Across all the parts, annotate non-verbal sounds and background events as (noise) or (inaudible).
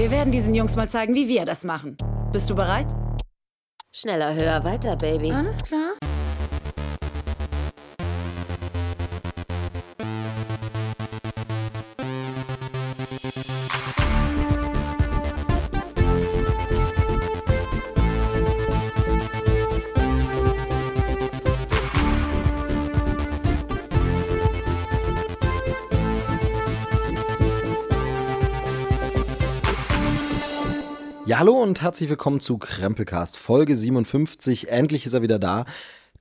Wir werden diesen Jungs mal zeigen, wie wir das machen. Bist du bereit? Schneller, höher, weiter, Baby. Alles klar. Hallo und herzlich willkommen zu Krempelcast Folge 57. Endlich ist er wieder da.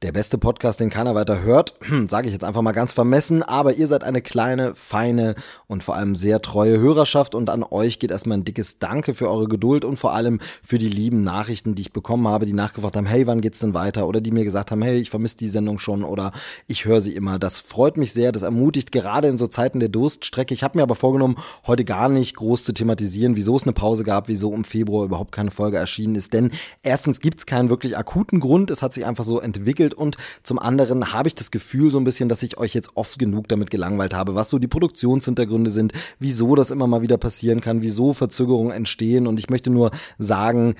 Der beste Podcast, den keiner weiter hört, (clears throat) sage ich jetzt einfach mal ganz vermessen, aber ihr seid eine kleine, feine und vor allem sehr treue Hörerschaft und an euch geht erstmal ein dickes Danke für eure Geduld und vor allem für die lieben Nachrichten, die ich bekommen habe, die nachgefragt haben, hey, wann geht's denn weiter? Oder die mir gesagt haben, hey, ich vermisse die Sendung schon oder ich höre sie immer. Das freut mich sehr, das ermutigt gerade in so Zeiten der Durststrecke. Ich habe mir aber vorgenommen, heute gar nicht groß zu thematisieren, wieso es eine Pause gab, wieso im Februar überhaupt keine Folge erschienen ist, denn erstens gibt's keinen wirklich akuten Grund, es hat sich einfach so entwickelt entwickelt und zum anderen habe ich das Gefühl so ein bisschen, dass ich euch jetzt oft genug damit gelangweilt habe, was so die Produktionshintergründe sind, wieso das immer mal wieder passieren kann, wieso Verzögerungen entstehen. Und ich möchte nur sagen,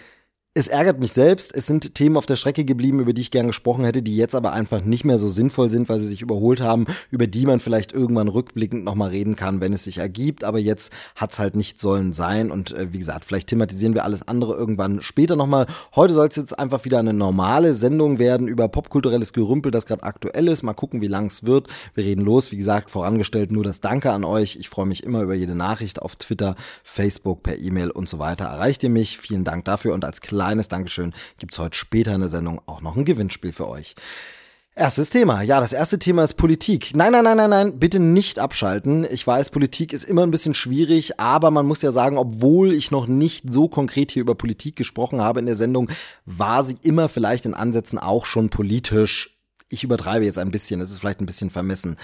es ärgert mich selbst. Es sind Themen auf der Strecke geblieben, über die ich gern gesprochen hätte, die jetzt aber einfach nicht mehr so sinnvoll sind, weil sie sich überholt haben, über die man vielleicht irgendwann rückblickend nochmal reden kann, wenn es sich ergibt. Aber jetzt hat's halt nicht sollen sein. Und äh, wie gesagt, vielleicht thematisieren wir alles andere irgendwann später nochmal. Heute soll es jetzt einfach wieder eine normale Sendung werden über popkulturelles Gerümpel, das gerade aktuell ist. Mal gucken, wie lang es wird. Wir reden los. Wie gesagt, vorangestellt nur das Danke an euch. Ich freue mich immer über jede Nachricht auf Twitter, Facebook, per E-Mail und so weiter. Erreicht ihr mich. Vielen Dank dafür. Und als kleines Dankeschön gibt es heute später in der Sendung auch noch ein Gewinnspiel für euch. Erstes Thema. Ja, das erste Thema ist Politik. Nein, nein, nein, nein, nein, bitte nicht abschalten. Ich weiß, Politik ist immer ein bisschen schwierig, aber man muss ja sagen, obwohl ich noch nicht so konkret hier über Politik gesprochen habe in der Sendung, war sie immer vielleicht in Ansätzen auch schon politisch ich übertreibe jetzt ein bisschen, es ist vielleicht ein bisschen vermessen.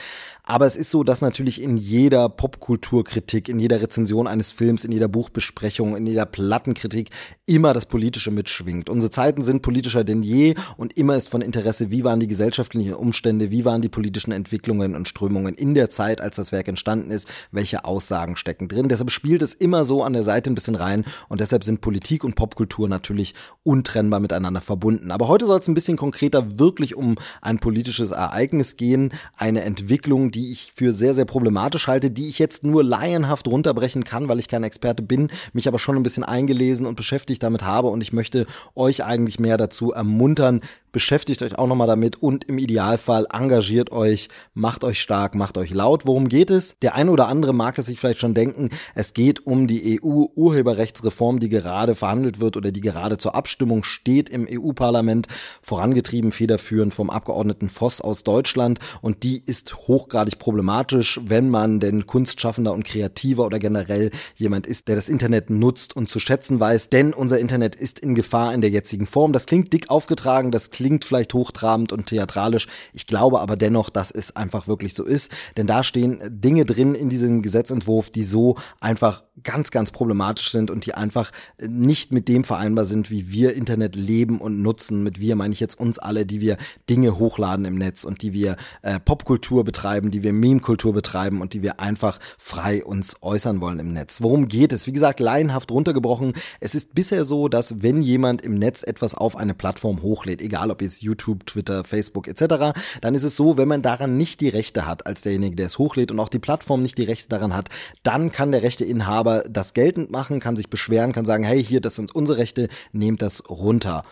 Aber es ist so, dass natürlich in jeder Popkulturkritik, in jeder Rezension eines Films, in jeder Buchbesprechung, in jeder Plattenkritik immer das Politische mitschwingt. Unsere Zeiten sind politischer denn je und immer ist von Interesse, wie waren die gesellschaftlichen Umstände, wie waren die politischen Entwicklungen und Strömungen in der Zeit, als das Werk entstanden ist, welche Aussagen stecken drin. Deshalb spielt es immer so an der Seite ein bisschen rein und deshalb sind Politik und Popkultur natürlich untrennbar miteinander verbunden. Aber heute soll es ein bisschen konkreter wirklich um ein politisches Ereignis gehen, eine Entwicklung, die ich für sehr, sehr problematisch halte, die ich jetzt nur laienhaft runterbrechen kann, weil ich kein Experte bin, mich aber schon ein bisschen eingelesen und beschäftigt damit habe. Und ich möchte euch eigentlich mehr dazu ermuntern, beschäftigt euch auch nochmal damit und im Idealfall engagiert euch, macht euch stark, macht euch laut. Worum geht es? Der eine oder andere mag es sich vielleicht schon denken, es geht um die EU-Urheberrechtsreform, die gerade verhandelt wird oder die gerade zur Abstimmung steht im EU-Parlament, vorangetrieben federführend vom Abgeordneten Voss aus Deutschland und die ist hochgradig problematisch, wenn man denn Kunstschaffender und Kreativer oder generell jemand ist, der das Internet nutzt und zu schätzen weiß, denn unser Internet ist in Gefahr in der jetzigen Form. Das klingt dick aufgetragen, das klingt klingt vielleicht hochtrabend und theatralisch. Ich glaube aber dennoch, dass es einfach wirklich so ist. Denn da stehen Dinge drin in diesem Gesetzentwurf, die so einfach ganz, ganz problematisch sind und die einfach nicht mit dem vereinbar sind, wie wir Internet leben und nutzen. Mit wir meine ich jetzt uns alle, die wir Dinge hochladen im Netz und die wir äh, Popkultur betreiben, die wir Meme-Kultur betreiben und die wir einfach frei uns äußern wollen im Netz. Worum geht es? Wie gesagt, laienhaft runtergebrochen. Es ist bisher so, dass wenn jemand im Netz etwas auf eine Plattform hochlädt, egal ob jetzt YouTube, Twitter, Facebook etc., dann ist es so, wenn man daran nicht die Rechte hat, als derjenige, der es hochlädt und auch die Plattform nicht die Rechte daran hat, dann kann der Rechteinhaber das geltend machen, kann sich beschweren, kann sagen, hey, hier, das sind unsere Rechte, nehmt das runter.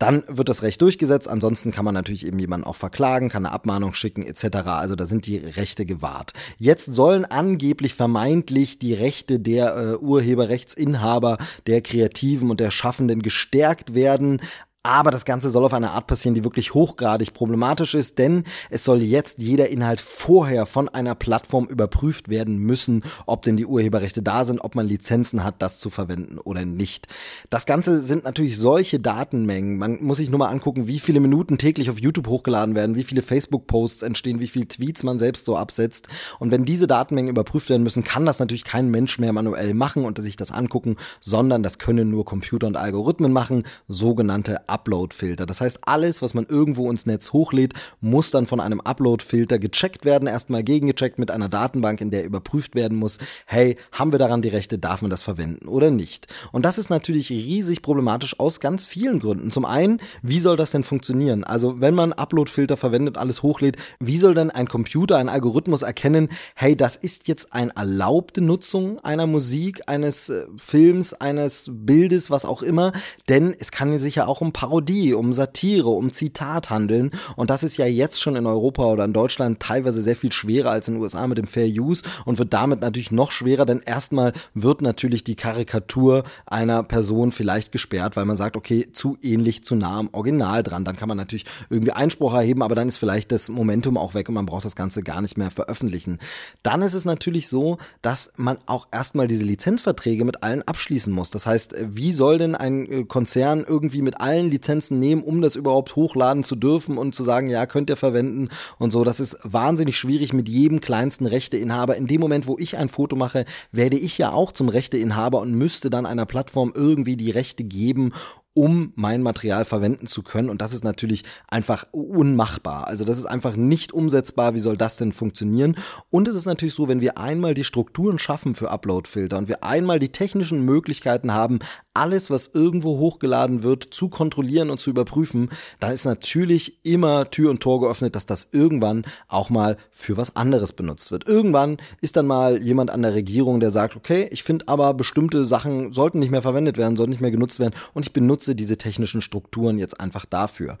Dann wird das Recht durchgesetzt. Ansonsten kann man natürlich eben jemanden auch verklagen, kann eine Abmahnung schicken etc. Also da sind die Rechte gewahrt. Jetzt sollen angeblich vermeintlich die Rechte der äh, Urheberrechtsinhaber, der Kreativen und der Schaffenden gestärkt werden. Aber das Ganze soll auf eine Art passieren, die wirklich hochgradig problematisch ist, denn es soll jetzt jeder Inhalt vorher von einer Plattform überprüft werden müssen, ob denn die Urheberrechte da sind, ob man Lizenzen hat, das zu verwenden oder nicht. Das Ganze sind natürlich solche Datenmengen. Man muss sich nur mal angucken, wie viele Minuten täglich auf YouTube hochgeladen werden, wie viele Facebook-Posts entstehen, wie viele Tweets man selbst so absetzt. Und wenn diese Datenmengen überprüft werden müssen, kann das natürlich kein Mensch mehr manuell machen und sich das angucken, sondern das können nur Computer und Algorithmen machen, sogenannte Upload-Filter. Das heißt, alles, was man irgendwo ins Netz hochlädt, muss dann von einem Upload-Filter gecheckt werden, erstmal gegengecheckt mit einer Datenbank, in der überprüft werden muss, hey, haben wir daran die Rechte, darf man das verwenden oder nicht? Und das ist natürlich riesig problematisch aus ganz vielen Gründen. Zum einen, wie soll das denn funktionieren? Also, wenn man Upload-Filter verwendet, alles hochlädt, wie soll denn ein Computer, ein Algorithmus erkennen, hey, das ist jetzt eine erlaubte Nutzung einer Musik, eines äh, Films, eines Bildes, was auch immer, denn es kann sich ja auch um Parodie, um Satire, um Zitat handeln und das ist ja jetzt schon in Europa oder in Deutschland teilweise sehr viel schwerer als in den USA mit dem Fair Use und wird damit natürlich noch schwerer, denn erstmal wird natürlich die Karikatur einer Person vielleicht gesperrt, weil man sagt, okay, zu ähnlich, zu nah am Original dran. Dann kann man natürlich irgendwie Einspruch erheben, aber dann ist vielleicht das Momentum auch weg und man braucht das Ganze gar nicht mehr veröffentlichen. Dann ist es natürlich so, dass man auch erstmal diese Lizenzverträge mit allen abschließen muss. Das heißt, wie soll denn ein äh, Konzern irgendwie mit allen Lizenzen nehmen, um das überhaupt hochladen zu dürfen und zu sagen, ja, könnt ihr verwenden und so. Das ist wahnsinnig schwierig mit jedem kleinsten Rechteinhaber. In dem Moment, wo ich ein Foto mache, werde ich ja auch zum Rechteinhaber und müsste dann einer Plattform irgendwie die Rechte geben, um mein Material verwenden zu können. Und das ist natürlich einfach unmachbar. Also das ist einfach nicht umsetzbar. Wie soll das denn funktionieren? Und es ist natürlich so, wenn wir einmal die Strukturen schaffen für Uploadfilter und wir einmal die technischen Möglichkeiten haben, alles, was irgendwo hochgeladen wird, zu kontrollieren und zu überprüfen, dann ist natürlich immer Tür und Tor geöffnet, dass das irgendwann auch mal für was anderes benutzt wird. Irgendwann ist dann mal jemand an der Regierung, der sagt, okay, ich finde aber bestimmte Sachen sollten nicht mehr verwendet werden, sollten nicht mehr genutzt werden und ich benutze diese technischen Strukturen jetzt einfach dafür.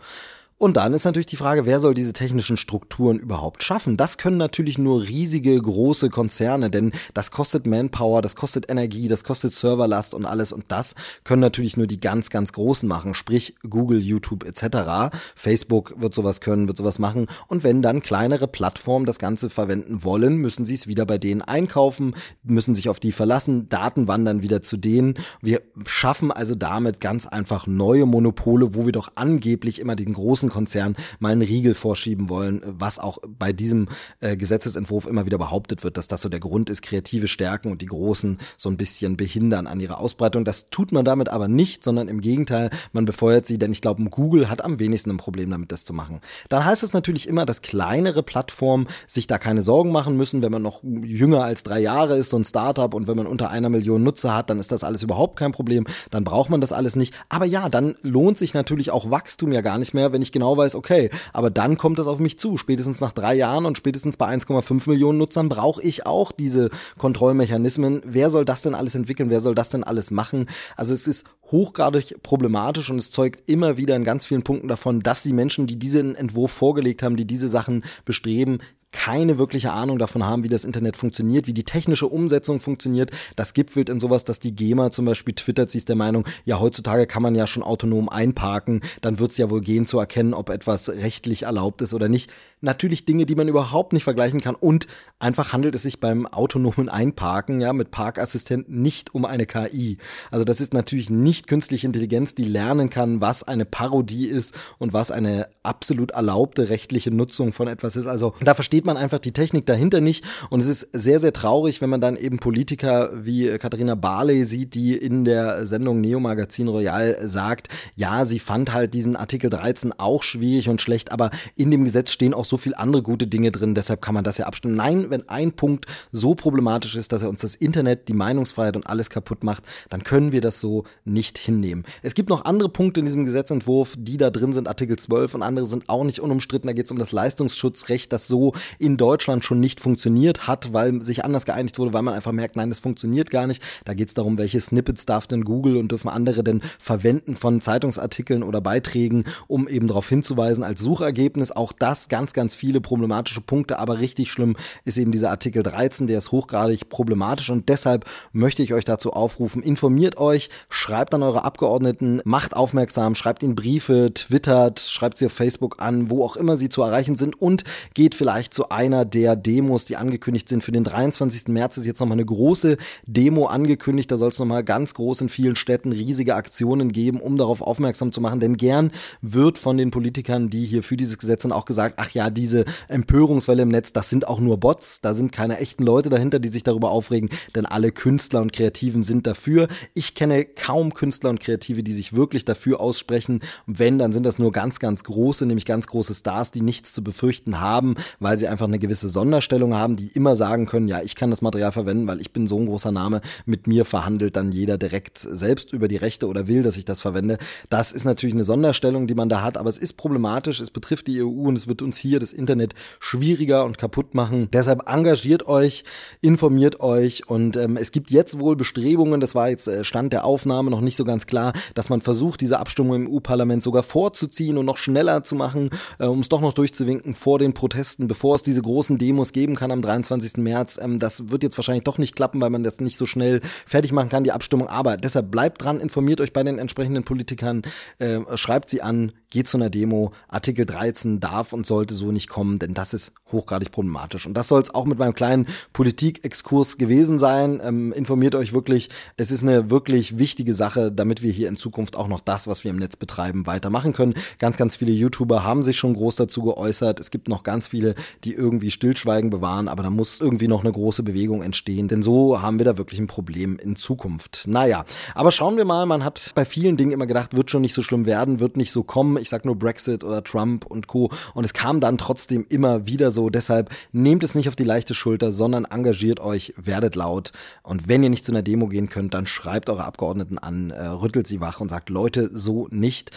Und dann ist natürlich die Frage, wer soll diese technischen Strukturen überhaupt schaffen? Das können natürlich nur riesige, große Konzerne, denn das kostet Manpower, das kostet Energie, das kostet Serverlast und alles. Und das können natürlich nur die ganz, ganz Großen machen, sprich Google, YouTube etc. Facebook wird sowas können, wird sowas machen. Und wenn dann kleinere Plattformen das Ganze verwenden wollen, müssen sie es wieder bei denen einkaufen, müssen sich auf die verlassen, Daten wandern wieder zu denen. Wir schaffen also damit ganz einfach neue Monopole, wo wir doch angeblich immer den großen Konzern mal einen Riegel vorschieben wollen, was auch bei diesem äh, Gesetzesentwurf immer wieder behauptet wird, dass das so der Grund ist, kreative Stärken und die Großen so ein bisschen behindern an ihrer Ausbreitung. Das tut man damit aber nicht, sondern im Gegenteil, man befeuert sie, denn ich glaube, Google hat am wenigsten ein Problem damit, das zu machen. Dann heißt es natürlich immer, dass kleinere Plattformen sich da keine Sorgen machen müssen, wenn man noch jünger als drei Jahre ist, so ein Startup und wenn man unter einer Million Nutzer hat, dann ist das alles überhaupt kein Problem, dann braucht man das alles nicht. Aber ja, dann lohnt sich natürlich auch Wachstum ja gar nicht mehr, wenn ich genau weiß, okay, aber dann kommt das auf mich zu. Spätestens nach drei Jahren und spätestens bei 1,5 Millionen Nutzern brauche ich auch diese Kontrollmechanismen. Wer soll das denn alles entwickeln? Wer soll das denn alles machen? Also es ist hochgradig problematisch und es zeugt immer wieder in ganz vielen Punkten davon, dass die Menschen, die diesen Entwurf vorgelegt haben, die diese Sachen bestreben, keine wirkliche Ahnung davon haben, wie das Internet funktioniert, wie die technische Umsetzung funktioniert. Das gipfelt in sowas, dass die GEMA zum Beispiel twittert, sie ist der Meinung, ja, heutzutage kann man ja schon autonom einparken, dann wird es ja wohl gehen zu erkennen, ob etwas rechtlich erlaubt ist oder nicht. Natürlich Dinge, die man überhaupt nicht vergleichen kann und einfach handelt es sich beim autonomen Einparken, ja, mit Parkassistenten nicht um eine KI. Also das ist natürlich nicht künstliche Intelligenz, die lernen kann, was eine Parodie ist und was eine absolut erlaubte rechtliche Nutzung von etwas ist. Also da versteht versteht man einfach die Technik dahinter nicht. Und es ist sehr, sehr traurig, wenn man dann eben Politiker wie Katharina Barley sieht, die in der Sendung Neo Magazin Royal sagt, ja, sie fand halt diesen Artikel 13 auch schwierig und schlecht, aber in dem Gesetz stehen auch so viel andere gute Dinge drin, deshalb kann man das ja abstimmen. Nein, wenn ein Punkt so problematisch ist, dass er uns das Internet, die Meinungsfreiheit und alles kaputt macht, dann können wir das so nicht hinnehmen. Es gibt noch andere Punkte in diesem Gesetzentwurf, die da drin sind, Artikel 12 und andere sind auch nicht unumstritten. Da geht es um das Leistungsschutzrecht, das so in Deutschland schon nicht funktioniert hat, weil sich anders geeinigt wurde, weil man einfach merkt, nein, das funktioniert gar nicht. Da geht es darum, welche Snippets darf denn Google und dürfen andere denn verwenden von Zeitungsartikeln oder Beiträgen, um eben darauf hinzuweisen als Suchergebnis. Auch das ganz, ganz viele problematische Punkte, aber richtig schlimm ist eben dieser Artikel 13, der ist hochgradig problematisch und deshalb möchte ich euch dazu aufrufen, informiert euch, schreibt an eure Abgeordneten, macht aufmerksam, schreibt ihnen Briefe, twittert, schreibt sie auf Facebook an, wo auch immer sie zu erreichen sind und geht vielleicht zu zu einer der Demos, die angekündigt sind. Für den 23. März ist jetzt nochmal eine große Demo angekündigt. Da soll es nochmal ganz groß in vielen Städten riesige Aktionen geben, um darauf aufmerksam zu machen. Denn gern wird von den Politikern, die hier für dieses Gesetz sind, auch gesagt, ach ja, diese Empörungswelle im Netz, das sind auch nur Bots, da sind keine echten Leute dahinter, die sich darüber aufregen, denn alle Künstler und Kreativen sind dafür. Ich kenne kaum Künstler und Kreative, die sich wirklich dafür aussprechen. Wenn, dann sind das nur ganz, ganz große, nämlich ganz große Stars, die nichts zu befürchten haben, weil sie einfach eine gewisse Sonderstellung haben, die immer sagen können, ja, ich kann das Material verwenden, weil ich bin so ein großer Name, mit mir verhandelt dann jeder direkt selbst über die Rechte oder will, dass ich das verwende. Das ist natürlich eine Sonderstellung, die man da hat, aber es ist problematisch, es betrifft die EU und es wird uns hier das Internet schwieriger und kaputt machen. Deshalb engagiert euch, informiert euch und ähm, es gibt jetzt wohl Bestrebungen, das war jetzt äh, Stand der Aufnahme noch nicht so ganz klar, dass man versucht, diese Abstimmung im EU-Parlament sogar vorzuziehen und noch schneller zu machen, äh, um es doch noch durchzuwinken vor den Protesten, bevor es diese großen Demos geben kann am 23. März. Ähm, das wird jetzt wahrscheinlich doch nicht klappen, weil man das nicht so schnell fertig machen kann, die Abstimmung. Aber deshalb bleibt dran, informiert euch bei den entsprechenden Politikern, äh, schreibt sie an, geht zu einer Demo. Artikel 13 darf und sollte so nicht kommen, denn das ist hochgradig problematisch. Und das soll es auch mit meinem kleinen Politikexkurs gewesen sein. Ähm, informiert euch wirklich. Es ist eine wirklich wichtige Sache, damit wir hier in Zukunft auch noch das, was wir im Netz betreiben, weitermachen können. Ganz, ganz viele YouTuber haben sich schon groß dazu geäußert. Es gibt noch ganz viele, die irgendwie Stillschweigen bewahren, aber da muss irgendwie noch eine große Bewegung entstehen, denn so haben wir da wirklich ein Problem in Zukunft. Naja, aber schauen wir mal, man hat bei vielen Dingen immer gedacht, wird schon nicht so schlimm werden, wird nicht so kommen ich sag nur Brexit oder Trump und Co. Und es kam dann trotzdem immer wieder so. Deshalb nehmt es nicht auf die leichte Schulter, sondern engagiert euch, werdet laut. Und wenn ihr nicht zu einer Demo gehen könnt, dann schreibt eure Abgeordneten an, äh, rüttelt sie wach und sagt, Leute, so nicht.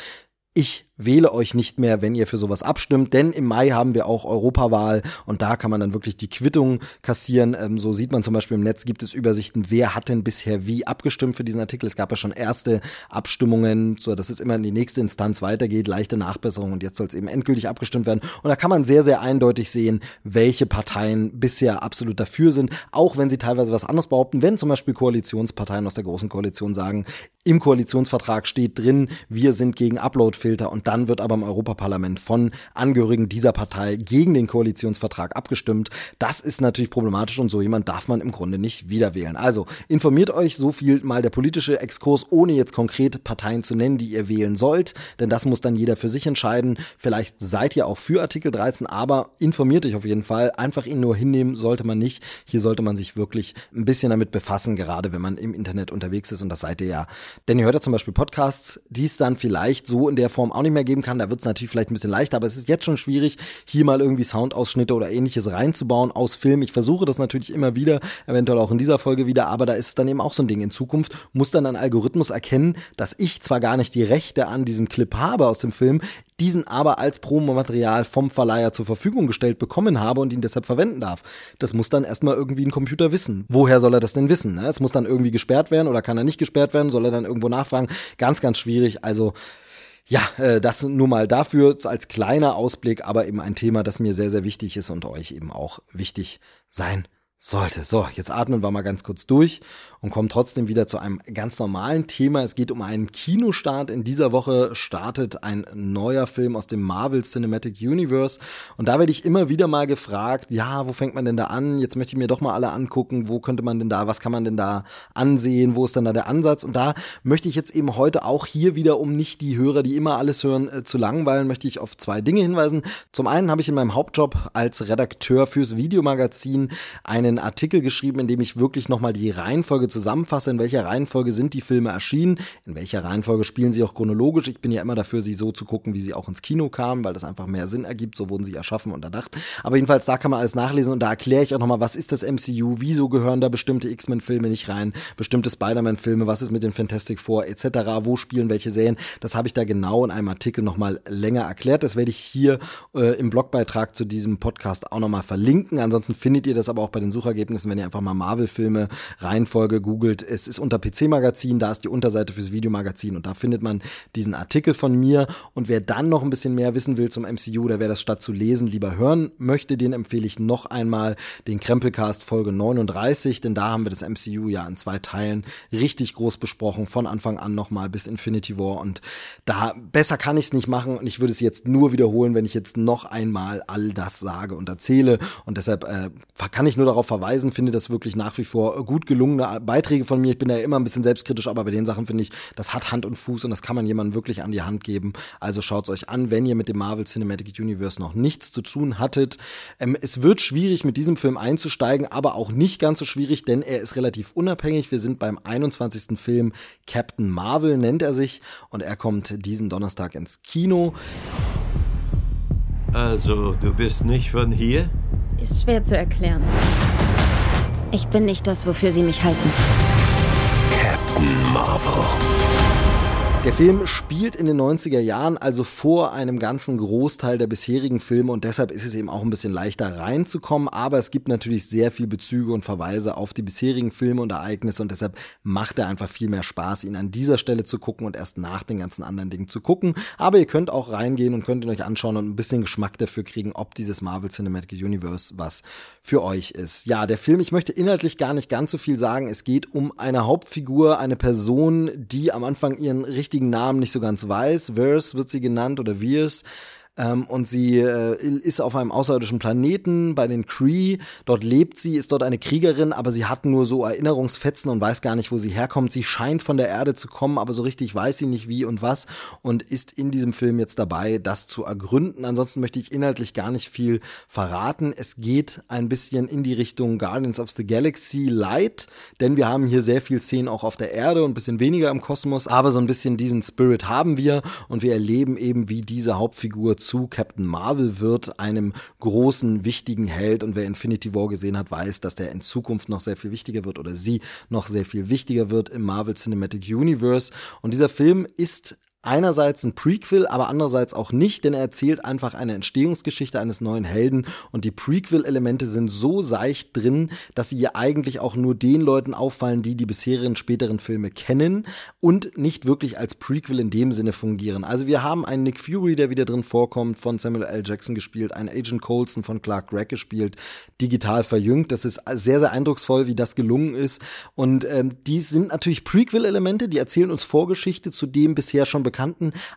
Ich wähle euch nicht mehr, wenn ihr für sowas abstimmt, denn im Mai haben wir auch Europawahl und da kann man dann wirklich die Quittung kassieren. Ähm, so sieht man zum Beispiel im Netz, gibt es Übersichten, wer hat denn bisher wie abgestimmt für diesen Artikel. Es gab ja schon erste Abstimmungen, so dass es immer in die nächste Instanz weitergeht, leichte Nachbesserung und jetzt soll es eben endgültig abgestimmt werden. Und da kann man sehr, sehr eindeutig sehen, welche Parteien bisher absolut dafür sind, auch wenn sie teilweise was anderes behaupten, wenn zum Beispiel Koalitionsparteien aus der Großen Koalition sagen, im Koalitionsvertrag steht drin, wir sind gegen Uploadfilter und dann wird aber im Europaparlament von Angehörigen dieser Partei gegen den Koalitionsvertrag abgestimmt. Das ist natürlich problematisch und so jemand darf man im Grunde nicht wiederwählen. Also informiert euch so viel mal der politische Exkurs, ohne jetzt konkret Parteien zu nennen, die ihr wählen sollt, denn das muss dann jeder für sich entscheiden. Vielleicht seid ihr auch für Artikel 13, aber informiert euch auf jeden Fall. Einfach ihn nur hinnehmen sollte man nicht. Hier sollte man sich wirklich ein bisschen damit befassen, gerade wenn man im Internet unterwegs ist und das seid ihr ja. Denn ihr hört ja zum Beispiel Podcasts, die es dann vielleicht so in der Form auch nicht mehr geben kann. Da wird es natürlich vielleicht ein bisschen leichter, aber es ist jetzt schon schwierig, hier mal irgendwie Soundausschnitte oder ähnliches reinzubauen aus Film. Ich versuche das natürlich immer wieder, eventuell auch in dieser Folge wieder, aber da ist dann eben auch so ein Ding. In Zukunft muss dann ein Algorithmus erkennen, dass ich zwar gar nicht die Rechte an diesem Clip habe aus dem Film, diesen aber als Promomaterial vom Verleiher zur Verfügung gestellt bekommen habe und ihn deshalb verwenden darf. Das muss dann erstmal irgendwie ein Computer wissen. Woher soll er das denn wissen? Ne? Es muss dann irgendwie gesperrt werden oder kann er nicht gesperrt werden? Soll er dann irgendwo nachfragen? Ganz, ganz schwierig. Also ja, äh, das nur mal dafür als kleiner Ausblick, aber eben ein Thema, das mir sehr, sehr wichtig ist und euch eben auch wichtig sein sollte. So, jetzt atmen wir mal ganz kurz durch und kommen trotzdem wieder zu einem ganz normalen Thema. Es geht um einen Kinostart. In dieser Woche startet ein neuer Film aus dem Marvel Cinematic Universe. Und da werde ich immer wieder mal gefragt, ja, wo fängt man denn da an? Jetzt möchte ich mir doch mal alle angucken. Wo könnte man denn da, was kann man denn da ansehen? Wo ist denn da der Ansatz? Und da möchte ich jetzt eben heute auch hier wieder, um nicht die Hörer, die immer alles hören, äh, zu langweilen, möchte ich auf zwei Dinge hinweisen. Zum einen habe ich in meinem Hauptjob als Redakteur fürs Videomagazin einen Artikel geschrieben, in dem ich wirklich nochmal die Reihenfolge zusammenfasse, in welcher Reihenfolge sind die Filme erschienen, in welcher Reihenfolge spielen sie auch chronologisch. Ich bin ja immer dafür, sie so zu gucken, wie sie auch ins Kino kamen, weil das einfach mehr Sinn ergibt. So wurden sie erschaffen und erdacht. Aber jedenfalls, da kann man alles nachlesen und da erkläre ich auch nochmal, was ist das MCU, wieso gehören da bestimmte X-Men-Filme nicht rein, bestimmte Spider-Man-Filme, was ist mit den Fantastic Four etc., wo spielen welche Serien. Das habe ich da genau in einem Artikel nochmal länger erklärt. Das werde ich hier äh, im Blogbeitrag zu diesem Podcast auch nochmal verlinken. Ansonsten findet ihr das aber auch bei den Suchergebnissen, wenn ihr einfach mal Marvel-Filme Reihenfolge googelt, es ist unter PC-Magazin, da ist die Unterseite fürs Videomagazin und da findet man diesen Artikel von mir. Und wer dann noch ein bisschen mehr wissen will zum MCU oder wer das statt zu lesen lieber hören möchte, den empfehle ich noch einmal den Krempelcast Folge 39, denn da haben wir das MCU ja in zwei Teilen richtig groß besprochen, von Anfang an nochmal bis Infinity War. Und da besser kann ich es nicht machen und ich würde es jetzt nur wiederholen, wenn ich jetzt noch einmal all das sage und erzähle. Und deshalb äh, kann ich nur darauf verweisen, finde das wirklich nach wie vor gut gelungene Beiträge von mir. Ich bin da immer ein bisschen selbstkritisch, aber bei den Sachen finde ich, das hat Hand und Fuß und das kann man jemandem wirklich an die Hand geben. Also schaut es euch an, wenn ihr mit dem Marvel Cinematic Universe noch nichts zu tun hattet. Ähm, es wird schwierig, mit diesem Film einzusteigen, aber auch nicht ganz so schwierig, denn er ist relativ unabhängig. Wir sind beim 21. Film Captain Marvel, nennt er sich, und er kommt diesen Donnerstag ins Kino. Also, du bist nicht von hier? Ist schwer zu erklären. Ich bin nicht das, wofür sie mich halten. Captain Marvel. Der Film spielt in den 90er Jahren, also vor einem ganzen Großteil der bisherigen Filme und deshalb ist es eben auch ein bisschen leichter reinzukommen, aber es gibt natürlich sehr viel Bezüge und Verweise auf die bisherigen Filme und Ereignisse und deshalb macht er einfach viel mehr Spaß, ihn an dieser Stelle zu gucken und erst nach den ganzen anderen Dingen zu gucken. Aber ihr könnt auch reingehen und könnt ihn euch anschauen und ein bisschen Geschmack dafür kriegen, ob dieses Marvel Cinematic Universe was für euch ist. Ja, der Film, ich möchte inhaltlich gar nicht ganz so viel sagen. Es geht um eine Hauptfigur, eine Person, die am Anfang ihren richtigen richtigen Namen nicht so ganz weiß. Verse wird sie genannt oder Virs. Ähm, und sie äh, ist auf einem außerirdischen Planeten bei den Cree. Dort lebt sie, ist dort eine Kriegerin, aber sie hat nur so Erinnerungsfetzen und weiß gar nicht, wo sie herkommt. Sie scheint von der Erde zu kommen, aber so richtig weiß sie nicht wie und was und ist in diesem Film jetzt dabei, das zu ergründen. Ansonsten möchte ich inhaltlich gar nicht viel verraten. Es geht ein bisschen in die Richtung Guardians of the Galaxy Light, denn wir haben hier sehr viel Szenen auch auf der Erde und ein bisschen weniger im Kosmos, aber so ein bisschen diesen Spirit haben wir und wir erleben eben, wie diese Hauptfigur zu Captain Marvel wird, einem großen, wichtigen Held. Und wer Infinity War gesehen hat, weiß, dass der in Zukunft noch sehr viel wichtiger wird oder sie noch sehr viel wichtiger wird im Marvel Cinematic Universe. Und dieser Film ist einerseits ein Prequel, aber andererseits auch nicht, denn er erzählt einfach eine Entstehungsgeschichte eines neuen Helden und die Prequel-Elemente sind so seicht drin, dass sie ja eigentlich auch nur den Leuten auffallen, die die bisherigen späteren Filme kennen und nicht wirklich als Prequel in dem Sinne fungieren. Also wir haben einen Nick Fury, der wieder drin vorkommt, von Samuel L. Jackson gespielt, einen Agent Coulson von Clark Gregg gespielt, digital verjüngt. Das ist sehr, sehr eindrucksvoll, wie das gelungen ist und ähm, die sind natürlich Prequel-Elemente, die erzählen uns Vorgeschichte zu dem bisher schon Bekannten,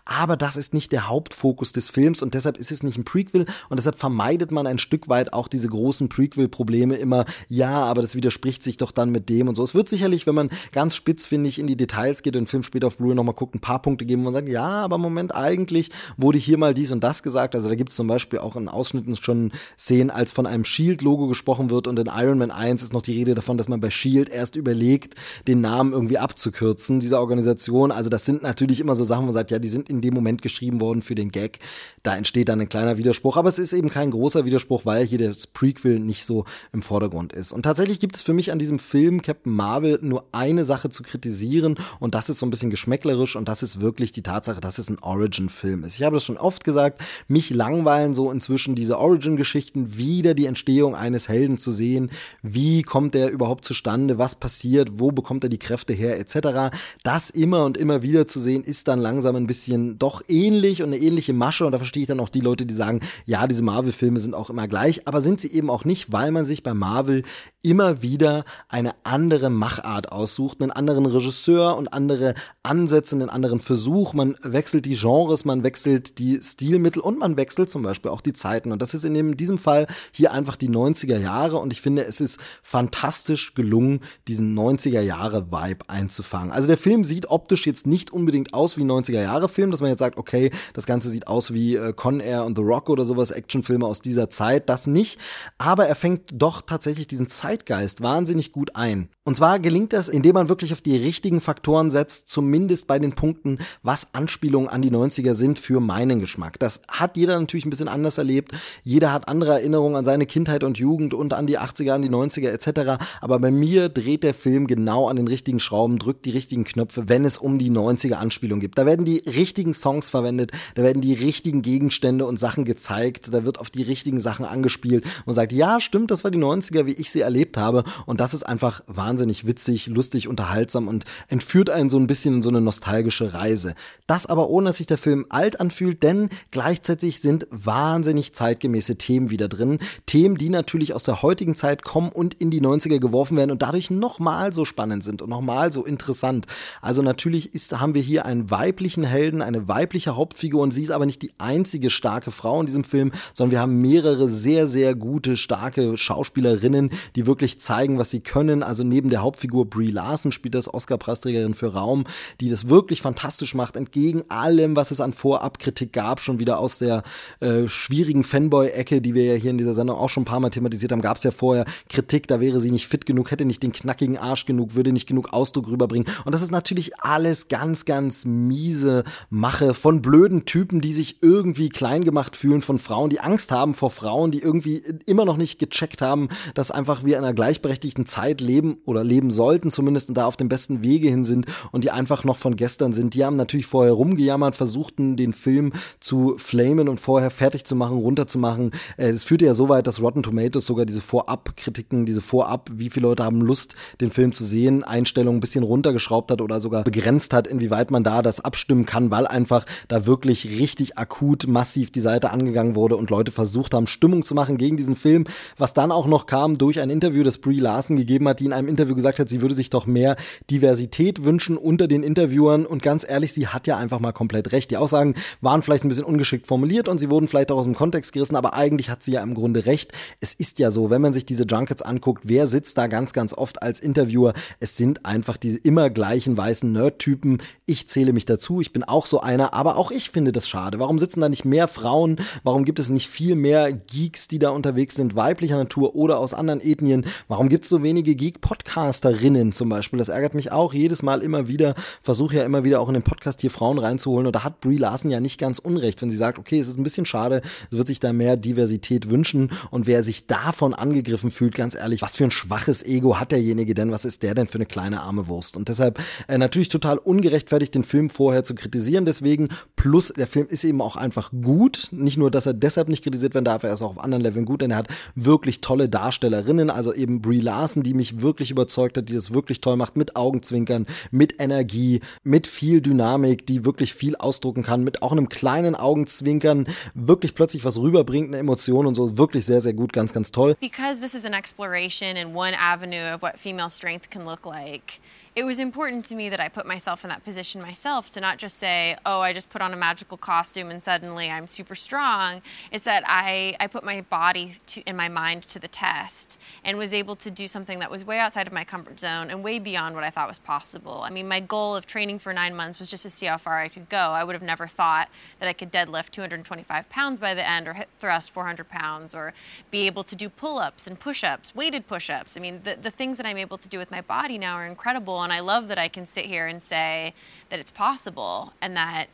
aber das ist nicht der Hauptfokus des Films und deshalb ist es nicht ein Prequel und deshalb vermeidet man ein Stück weit auch diese großen Prequel-Probleme immer, ja, aber das widerspricht sich doch dann mit dem und so. Es wird sicherlich, wenn man ganz spitzfindig in die Details geht und den Film später auf Blu-ray nochmal guckt, ein paar Punkte geben, wo man sagt, ja, aber Moment, eigentlich wurde hier mal dies und das gesagt. Also da gibt es zum Beispiel auch in Ausschnitten schon Szenen, als von einem Shield-Logo gesprochen wird und in Iron Man 1 ist noch die Rede davon, dass man bei Shield erst überlegt, den Namen irgendwie abzukürzen, dieser Organisation. Also das sind natürlich immer so Sachen, wo man sagt, ja, die sind in dem Moment geschrieben worden für den Gag. Da entsteht dann ein kleiner Widerspruch, aber es ist eben kein großer Widerspruch, weil hier das Prequel nicht so im Vordergrund ist. Und tatsächlich gibt es für mich an diesem Film Captain Marvel nur eine Sache zu kritisieren und das ist so ein bisschen geschmäcklerisch und das ist wirklich die Tatsache, dass es ein Origin-Film ist. Ich habe das schon oft gesagt, mich langweilen so inzwischen diese Origin-Geschichten, wieder die Entstehung eines Helden zu sehen, wie kommt der überhaupt zustande, was passiert, wo bekommt er die Kräfte her, etc. Das immer und immer wieder zu sehen, ist dann langsam langsam ein bisschen doch ähnlich und eine ähnliche Masche. Und da verstehe ich dann auch die Leute, die sagen, ja, diese Marvel-Filme sind auch immer gleich, aber sind sie eben auch nicht, weil man sich bei Marvel immer wieder eine andere Machart aussucht, einen anderen Regisseur und andere Ansätze, einen anderen Versuch. Man wechselt die Genres, man wechselt die Stilmittel und man wechselt zum Beispiel auch die Zeiten. Und das ist in diesem Fall hier einfach die 90er Jahre. Und ich finde, es ist fantastisch gelungen, diesen 90er Jahre Vibe einzufangen. Also der Film sieht optisch jetzt nicht unbedingt aus wie 90 90er-Jahre-Film, dass man jetzt sagt, okay, das Ganze sieht aus wie äh, Con Air und The Rock oder sowas, Actionfilme aus dieser Zeit, das nicht. Aber er fängt doch tatsächlich diesen Zeitgeist wahnsinnig gut ein. Und zwar gelingt das, indem man wirklich auf die richtigen Faktoren setzt, zumindest bei den Punkten, was Anspielungen an die 90er sind für meinen Geschmack. Das hat jeder natürlich ein bisschen anders erlebt. Jeder hat andere Erinnerungen an seine Kindheit und Jugend und an die 80er, an die 90er etc. Aber bei mir dreht der Film genau an den richtigen Schrauben, drückt die richtigen Knöpfe, wenn es um die 90er Anspielung gibt. Da werden die richtigen Songs verwendet, da werden die richtigen Gegenstände und Sachen gezeigt, da wird auf die richtigen Sachen angespielt und sagt, ja, stimmt, das war die 90er, wie ich sie erlebt habe. Und das ist einfach wahnsinnig witzig, lustig, unterhaltsam und entführt einen so ein bisschen in so eine nostalgische Reise. Das aber ohne, dass sich der Film alt anfühlt, denn gleichzeitig sind wahnsinnig zeitgemäße Themen wieder drin. Themen, die natürlich aus der heutigen Zeit kommen und in die 90er geworfen werden und dadurch nochmal so spannend sind und nochmal so interessant. Also natürlich ist, haben wir hier einen weiblichen Helden, eine weibliche Hauptfigur und sie ist aber nicht die einzige starke Frau in diesem Film, sondern wir haben mehrere sehr, sehr gute, starke Schauspielerinnen, die wirklich zeigen, was sie können. Also neben der Hauptfigur Brie Larson spielt das Oscar-Preisträgerin für Raum, die das wirklich fantastisch macht, entgegen allem, was es an Vorabkritik gab, schon wieder aus der äh, schwierigen Fanboy-Ecke, die wir ja hier in dieser Sendung auch schon ein paar Mal thematisiert haben, gab es ja vorher Kritik, da wäre sie nicht fit genug, hätte nicht den knackigen Arsch genug, würde nicht genug Ausdruck rüberbringen. Und das ist natürlich alles ganz, ganz miese Mache von blöden Typen, die sich irgendwie klein gemacht fühlen, von Frauen, die Angst haben vor Frauen, die irgendwie immer noch nicht gecheckt haben, dass einfach wir in einer gleichberechtigten Zeit leben oder leben sollten zumindest und da auf dem besten Wege hin sind und die einfach noch von gestern sind. Die haben natürlich vorher rumgejammert, versuchten den Film zu flamen und vorher fertig zu machen, runterzumachen. Äh, es führte ja so weit, dass Rotten Tomatoes sogar diese Vorab-Kritiken, diese Vorab, wie viele Leute haben Lust, den Film zu sehen, Einstellungen ein bisschen runtergeschraubt hat oder sogar begrenzt hat, inwieweit man da das abstimmen kann, weil einfach da wirklich richtig akut massiv die Seite angegangen wurde und Leute versucht haben, Stimmung zu machen gegen diesen Film, was dann auch noch kam durch ein Interview, das Brie Larson gegeben hat, die in einem Interview gesagt hat, sie würde sich doch mehr Diversität wünschen unter den Interviewern und ganz ehrlich, sie hat ja einfach mal komplett recht. Die Aussagen waren vielleicht ein bisschen ungeschickt formuliert und sie wurden vielleicht auch aus dem Kontext gerissen, aber eigentlich hat sie ja im Grunde recht. Es ist ja so, wenn man sich diese Junkets anguckt, wer sitzt da ganz, ganz oft als Interviewer? Es sind einfach diese immer gleichen weißen Nerd-Typen. Ich zähle mich dazu, ich bin auch so einer, aber auch ich finde das schade. Warum sitzen da nicht mehr Frauen? Warum gibt es nicht viel mehr Geeks, die da unterwegs sind, weiblicher Natur oder aus anderen Ethnien? Warum gibt es so wenige Geek-Podcasterinnen zum Beispiel? Das ärgert mich auch jedes Mal immer wieder. Versuche ja immer wieder auch in den Podcast hier Frauen reinzuholen. Und da hat Brie Larson ja nicht ganz unrecht, wenn sie sagt, okay, es ist ein bisschen schade, es wird sich da mehr Diversität wünschen. Und wer sich davon angegriffen fühlt, ganz ehrlich, was für ein schwaches Ego hat derjenige denn? Was ist der denn für eine kleine arme Wurst? Und deshalb äh, natürlich total ungerechtfertigt, den Film vorher zu kritisieren. Deswegen, plus der Film ist eben auch einfach gut. Nicht nur, dass er deshalb nicht kritisiert werden darf, er ist auch auf anderen Leveln gut, denn er hat wirklich tolle Darstellerinnen. Also eben Brie Larson, die mich wirklich überzeugt hat, die das wirklich toll macht, mit Augenzwinkern, mit Energie, mit viel Dynamik, die wirklich viel ausdrucken kann, mit auch einem kleinen Augenzwinkern wirklich plötzlich was rüberbringt, eine Emotion und so. Wirklich sehr, sehr gut, ganz, ganz toll. Because this is an exploration in one avenue of what female strength can look like. It was important to me that I put myself in that position myself to not just say, oh, I just put on a magical costume and suddenly I'm super strong. Is that I, I put my body and my mind to the test and was able to do something that was way outside of my comfort zone and way beyond what I thought was possible. I mean, my goal of training for nine months was just to see how far I could go. I would have never thought that I could deadlift 225 pounds by the end or hit thrust 400 pounds or be able to do pull ups and push ups, weighted push ups. I mean, the, the things that I'm able to do with my body now are incredible and I love that I can sit here and say that it's possible and that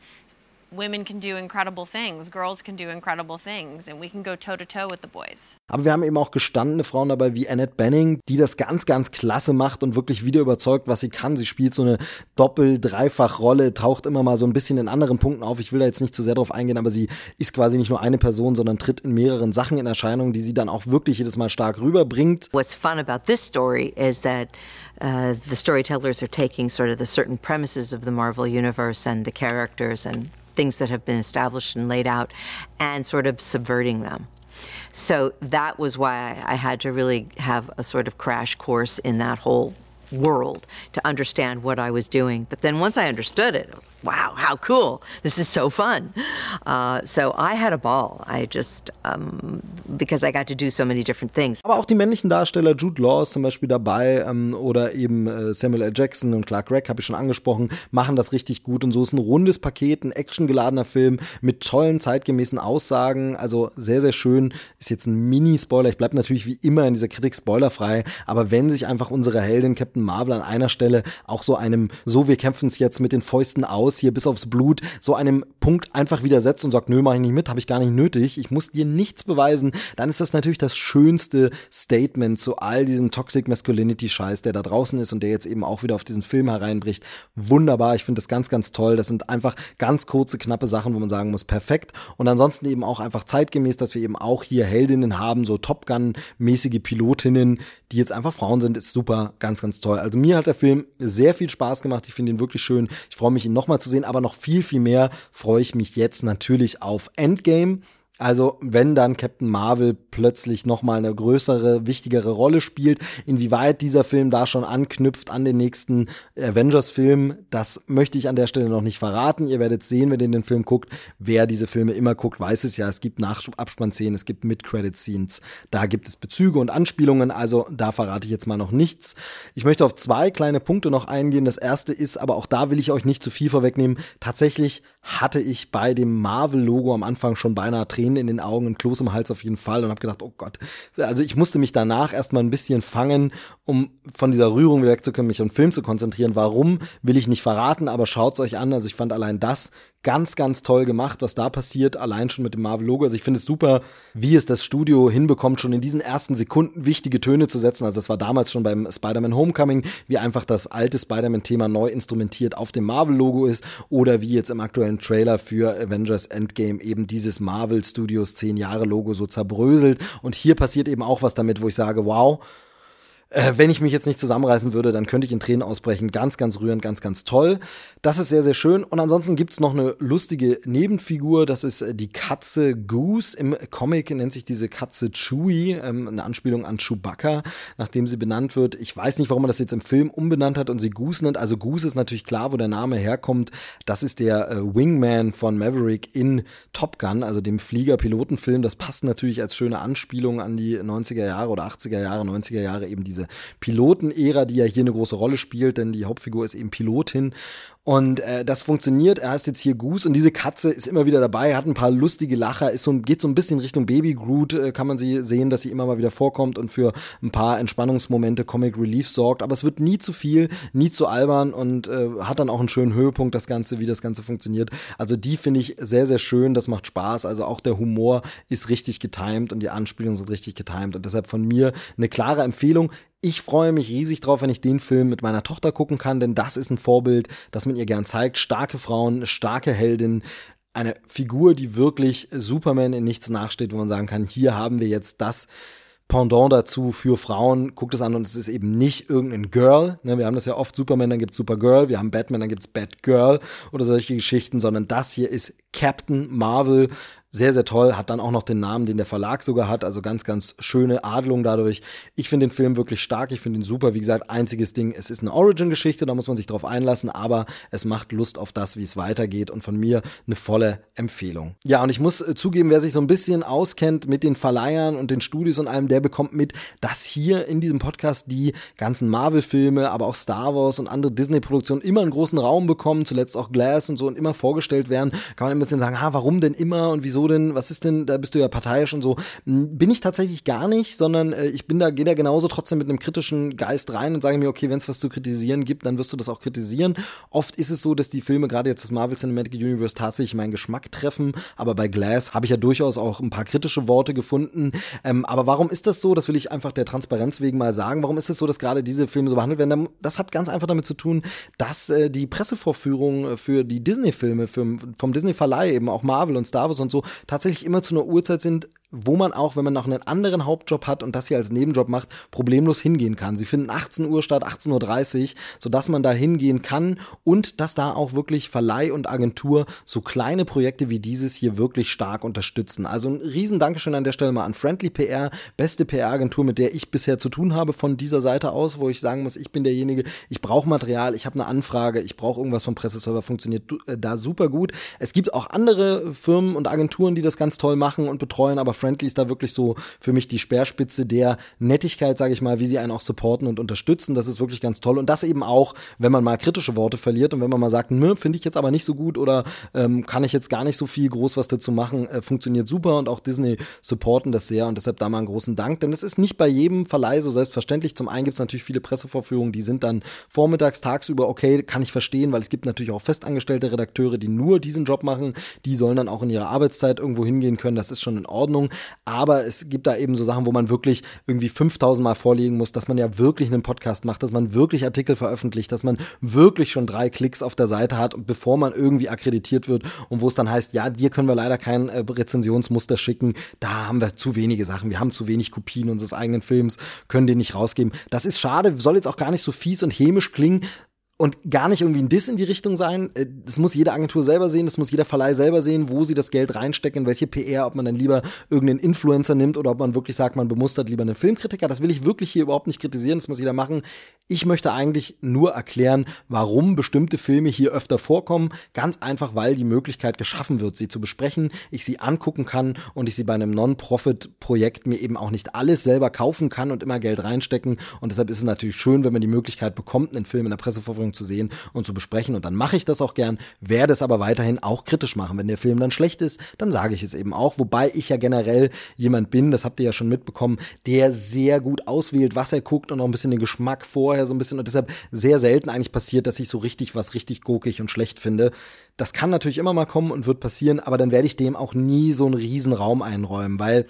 Aber wir haben eben auch gestandene Frauen dabei wie Annette Benning, die das ganz, ganz klasse macht und wirklich wieder überzeugt, was sie kann. Sie spielt so eine Doppel-, Dreifach-Rolle, taucht immer mal so ein bisschen in anderen Punkten auf. Ich will da jetzt nicht zu sehr drauf eingehen, aber sie ist quasi nicht nur eine Person, sondern tritt in mehreren Sachen in Erscheinung, die sie dann auch wirklich jedes Mal stark rüberbringt. What's fun about this story is that uh, the storytellers are taking sort of the certain premises of the Marvel universe and the characters and things that have been established and laid out and sort of subverting them. So that was why I had to really have a sort of crash course in that whole world to understand what I was doing. But then once I understood it, I was like, wow, how cool. This is so fun. Uh, so I had a ball. I just, um, because I got to do so many different things. Aber auch die männlichen Darsteller, Jude Law ist zum Beispiel dabei ähm, oder eben äh, Samuel L. Jackson und Clark Gregg, habe ich schon angesprochen, machen das richtig gut. Und so ist ein rundes Paket, ein actiongeladener Film mit tollen, zeitgemäßen Aussagen. Also sehr, sehr schön. Ist jetzt ein Mini-Spoiler. Ich bleibe natürlich wie immer in dieser Kritik spoilerfrei. Aber wenn sich einfach unsere Heldin Captain Captain Marvel an einer Stelle auch so einem, so wir kämpfen es jetzt mit den Fäusten aus, hier bis aufs Blut, so einem Punkt einfach widersetzt und sagt, nö, mach ich nicht mit, habe ich gar nicht nötig, ich muss dir nichts beweisen, dann ist das natürlich das schönste Statement zu all diesem Toxic Masculinity Scheiß, der da draußen ist und der jetzt eben auch wieder auf diesen Film hereinbricht. Wunderbar, ich finde das ganz, ganz toll. Das sind einfach ganz kurze, knappe Sachen, wo man sagen muss, perfekt. Und ansonsten eben auch einfach zeitgemäß, dass wir eben auch hier Heldinnen haben, so Top Gun-mäßige Pilotinnen, die jetzt einfach Frauen sind, ist super, ganz, ganz toll. Also mir hat der Film sehr viel Spaß gemacht. Ich finde ihn wirklich schön. Ich freue mich, ihn nochmal zu sehen, aber noch viel, viel mehr freue ich mich jetzt natürlich auf Endgame. Also wenn dann Captain Marvel plötzlich nochmal eine größere, wichtigere Rolle spielt, inwieweit dieser Film da schon anknüpft an den nächsten Avengers-Film, das möchte ich an der Stelle noch nicht verraten. Ihr werdet sehen, wenn ihr den Film guckt. Wer diese Filme immer guckt, weiß es ja. Es gibt Nach-Abspann-Szenen, es gibt Mid-Credit-Scenes. Da gibt es Bezüge und Anspielungen, also da verrate ich jetzt mal noch nichts. Ich möchte auf zwei kleine Punkte noch eingehen. Das erste ist, aber auch da will ich euch nicht zu viel vorwegnehmen. Tatsächlich hatte ich bei dem Marvel-Logo am Anfang schon beinahe Tränen in den Augen, ein Kloß im Hals auf jeden Fall und habe gedacht, oh Gott. Also ich musste mich danach erstmal ein bisschen fangen, um von dieser Rührung wieder wegzukommen, mich auf den Film zu konzentrieren. Warum, will ich nicht verraten, aber schaut's euch an. Also ich fand allein das ganz, ganz toll gemacht, was da passiert, allein schon mit dem Marvel-Logo. Also ich finde es super, wie es das Studio hinbekommt, schon in diesen ersten Sekunden wichtige Töne zu setzen. Also das war damals schon beim Spider-Man Homecoming, wie einfach das alte Spider-Man-Thema neu instrumentiert auf dem Marvel-Logo ist oder wie jetzt im aktuellen Trailer für Avengers Endgame eben dieses Marvel Studios 10 Jahre Logo so zerbröselt. Und hier passiert eben auch was damit, wo ich sage, wow, äh, wenn ich mich jetzt nicht zusammenreißen würde, dann könnte ich in Tränen ausbrechen. Ganz, ganz rührend, ganz, ganz toll. Das ist sehr, sehr schön. Und ansonsten gibt's noch eine lustige Nebenfigur. Das ist äh, die Katze Goose. Im Comic nennt sich diese Katze Chewie, ähm, eine Anspielung an Chewbacca, nachdem sie benannt wird. Ich weiß nicht, warum man das jetzt im Film umbenannt hat und sie Goose nennt. Also Goose ist natürlich klar, wo der Name herkommt. Das ist der äh, Wingman von Maverick in Top Gun, also dem Flieger-Pilotenfilm. Das passt natürlich als schöne Anspielung an die 90er Jahre oder 80er Jahre, 90er Jahre eben diese diese Pilotenära, die ja hier eine große Rolle spielt, denn die Hauptfigur ist eben Pilotin. Und äh, das funktioniert. Er ist jetzt hier Goose und diese Katze ist immer wieder dabei, hat ein paar lustige Lacher, ist so, geht so ein bisschen Richtung Baby Groot, äh, kann man sie sehen, dass sie immer mal wieder vorkommt und für ein paar Entspannungsmomente Comic Relief sorgt. Aber es wird nie zu viel, nie zu albern und äh, hat dann auch einen schönen Höhepunkt, das Ganze, wie das Ganze funktioniert. Also die finde ich sehr, sehr schön, das macht Spaß. Also auch der Humor ist richtig getimed und die Anspielungen sind richtig getimed und deshalb von mir eine klare Empfehlung. Ich freue mich riesig drauf, wenn ich den Film mit meiner Tochter gucken kann, denn das ist ein Vorbild, das man ihr gern zeigt. Starke Frauen, starke Heldin, eine Figur, die wirklich Superman in nichts nachsteht, wo man sagen kann, hier haben wir jetzt das Pendant dazu für Frauen. Guckt es an und es ist eben nicht irgendein Girl. Ne, wir haben das ja oft Superman, dann gibt's Supergirl, wir haben Batman, dann gibt's Batgirl oder solche Geschichten, sondern das hier ist Captain Marvel, sehr, sehr toll, hat dann auch noch den Namen, den der Verlag sogar hat, also ganz, ganz schöne Adelung dadurch. Ich finde den Film wirklich stark, ich finde ihn super. Wie gesagt, einziges Ding, es ist eine Origin-Geschichte, da muss man sich drauf einlassen, aber es macht Lust auf das, wie es weitergeht und von mir eine volle Empfehlung. Ja, und ich muss äh, zugeben, wer sich so ein bisschen auskennt mit den Verleihern und den Studios und allem, der bekommt mit, dass hier in diesem Podcast die ganzen Marvel-Filme, aber auch Star Wars und andere Disney-Produktionen immer einen großen Raum bekommen, zuletzt auch Glass und so und immer vorgestellt werden. Kann man ein bisschen sagen, ha, warum denn immer und wieso denn, was ist denn, da bist du ja parteiisch und so. Hm, bin ich tatsächlich gar nicht, sondern äh, ich bin da, gehe da genauso trotzdem mit einem kritischen Geist rein und sage mir, okay, wenn es was zu kritisieren gibt, dann wirst du das auch kritisieren. Oft ist es so, dass die Filme, gerade jetzt das Marvel Cinematic Universe, tatsächlich meinen Geschmack treffen, aber bei Glass habe ich ja durchaus auch ein paar kritische Worte gefunden. Ähm, aber warum ist das so? Das will ich einfach der Transparenz wegen mal sagen. Warum ist es so, dass gerade diese Filme so behandelt werden? Das hat ganz einfach damit zu tun, dass äh, die Pressevorführung für die Disney-Filme, vom Disney-Verleih eben auch Marvel und Star Wars und so tatsächlich immer zu einer Uhrzeit sind, wo man auch, wenn man noch einen anderen Hauptjob hat und das hier als Nebenjob macht, problemlos hingehen kann. Sie finden 18 Uhr statt 18.30 Uhr, sodass man da hingehen kann und dass da auch wirklich Verleih und Agentur so kleine Projekte wie dieses hier wirklich stark unterstützen. Also ein riesen Dankeschön an der Stelle mal an Friendly PR, beste PR-Agentur, mit der ich bisher zu tun habe von dieser Seite aus, wo ich sagen muss, ich bin derjenige, ich brauche Material, ich habe eine Anfrage, ich brauche irgendwas vom Presseserver, funktioniert äh, da super gut. Es gibt auch andere Firmen und Agenturen, die das ganz toll machen und betreuen, aber Friendly ist da wirklich so für mich die Speerspitze der Nettigkeit, sage ich mal, wie sie einen auch supporten und unterstützen. Das ist wirklich ganz toll. Und das eben auch, wenn man mal kritische Worte verliert und wenn man mal sagt, finde ich jetzt aber nicht so gut oder ähm, kann ich jetzt gar nicht so viel groß was dazu machen, äh, funktioniert super und auch Disney supporten das sehr und deshalb da mal einen großen Dank. Denn es ist nicht bei jedem Verleih so selbstverständlich. Zum einen gibt es natürlich viele Pressevorführungen, die sind dann vormittags, tagsüber okay, kann ich verstehen, weil es gibt natürlich auch festangestellte Redakteure, die nur diesen Job machen. Die sollen dann auch in ihrer Arbeitszeit irgendwo hingehen können. Das ist schon in Ordnung. Aber es gibt da eben so Sachen, wo man wirklich irgendwie 5000 Mal vorlegen muss, dass man ja wirklich einen Podcast macht, dass man wirklich Artikel veröffentlicht, dass man wirklich schon drei Klicks auf der Seite hat, bevor man irgendwie akkreditiert wird und wo es dann heißt, ja, dir können wir leider kein äh, Rezensionsmuster schicken. Da haben wir zu wenige Sachen. Wir haben zu wenig Kopien unseres eigenen Films, können den nicht rausgeben. Das ist schade, soll jetzt auch gar nicht so fies und hämisch klingen, und gar nicht irgendwie ein Diss in die Richtung sein. Äh, das muss jede Agentur selber sehen, das muss jeder Verleih selber sehen, wo sie das Geld reinstecken, in welche PR, ob man dann lieber irgendeinen Influencer nimmt oder ob man wirklich sagt, man bemustert lieber einen Filmkritiker. Das will ich wirklich hier überhaupt nicht kritisieren, das muss jeder machen. Ich möchte eigentlich nur erklären, warum bestimmte Filme hier öfter vorkommen. Ganz einfach, weil die Möglichkeit geschaffen wird, sie zu besprechen, ich sie angucken kann und ich sie bei einem Non-Profit-Projekt mir eben auch nicht alles selber kaufen kann und immer Geld reinstecken. Und deshalb ist es natürlich schön, wenn man die Möglichkeit bekommt, einen Film in der Presseverfolgung zu sehen und zu besprechen. Und dann mache ich das auch gern, werde es aber weiterhin auch kritisch machen. Wenn der Film dann schlecht ist, dann sage ich es eben auch. Wobei ich ja generell jemand bin, das habt ihr ja schon mitbekommen, der sehr gut auswählt, was er guckt und auch ein bisschen den Geschmack vorher so ein bisschen. Und deshalb sehr selten eigentlich passiert, dass ich so richtig was richtig gurkig und schlecht finde. Das kann natürlich immer mal kommen und wird passieren, aber dann werde ich dem auch nie so einen riesen Raum einräumen, weil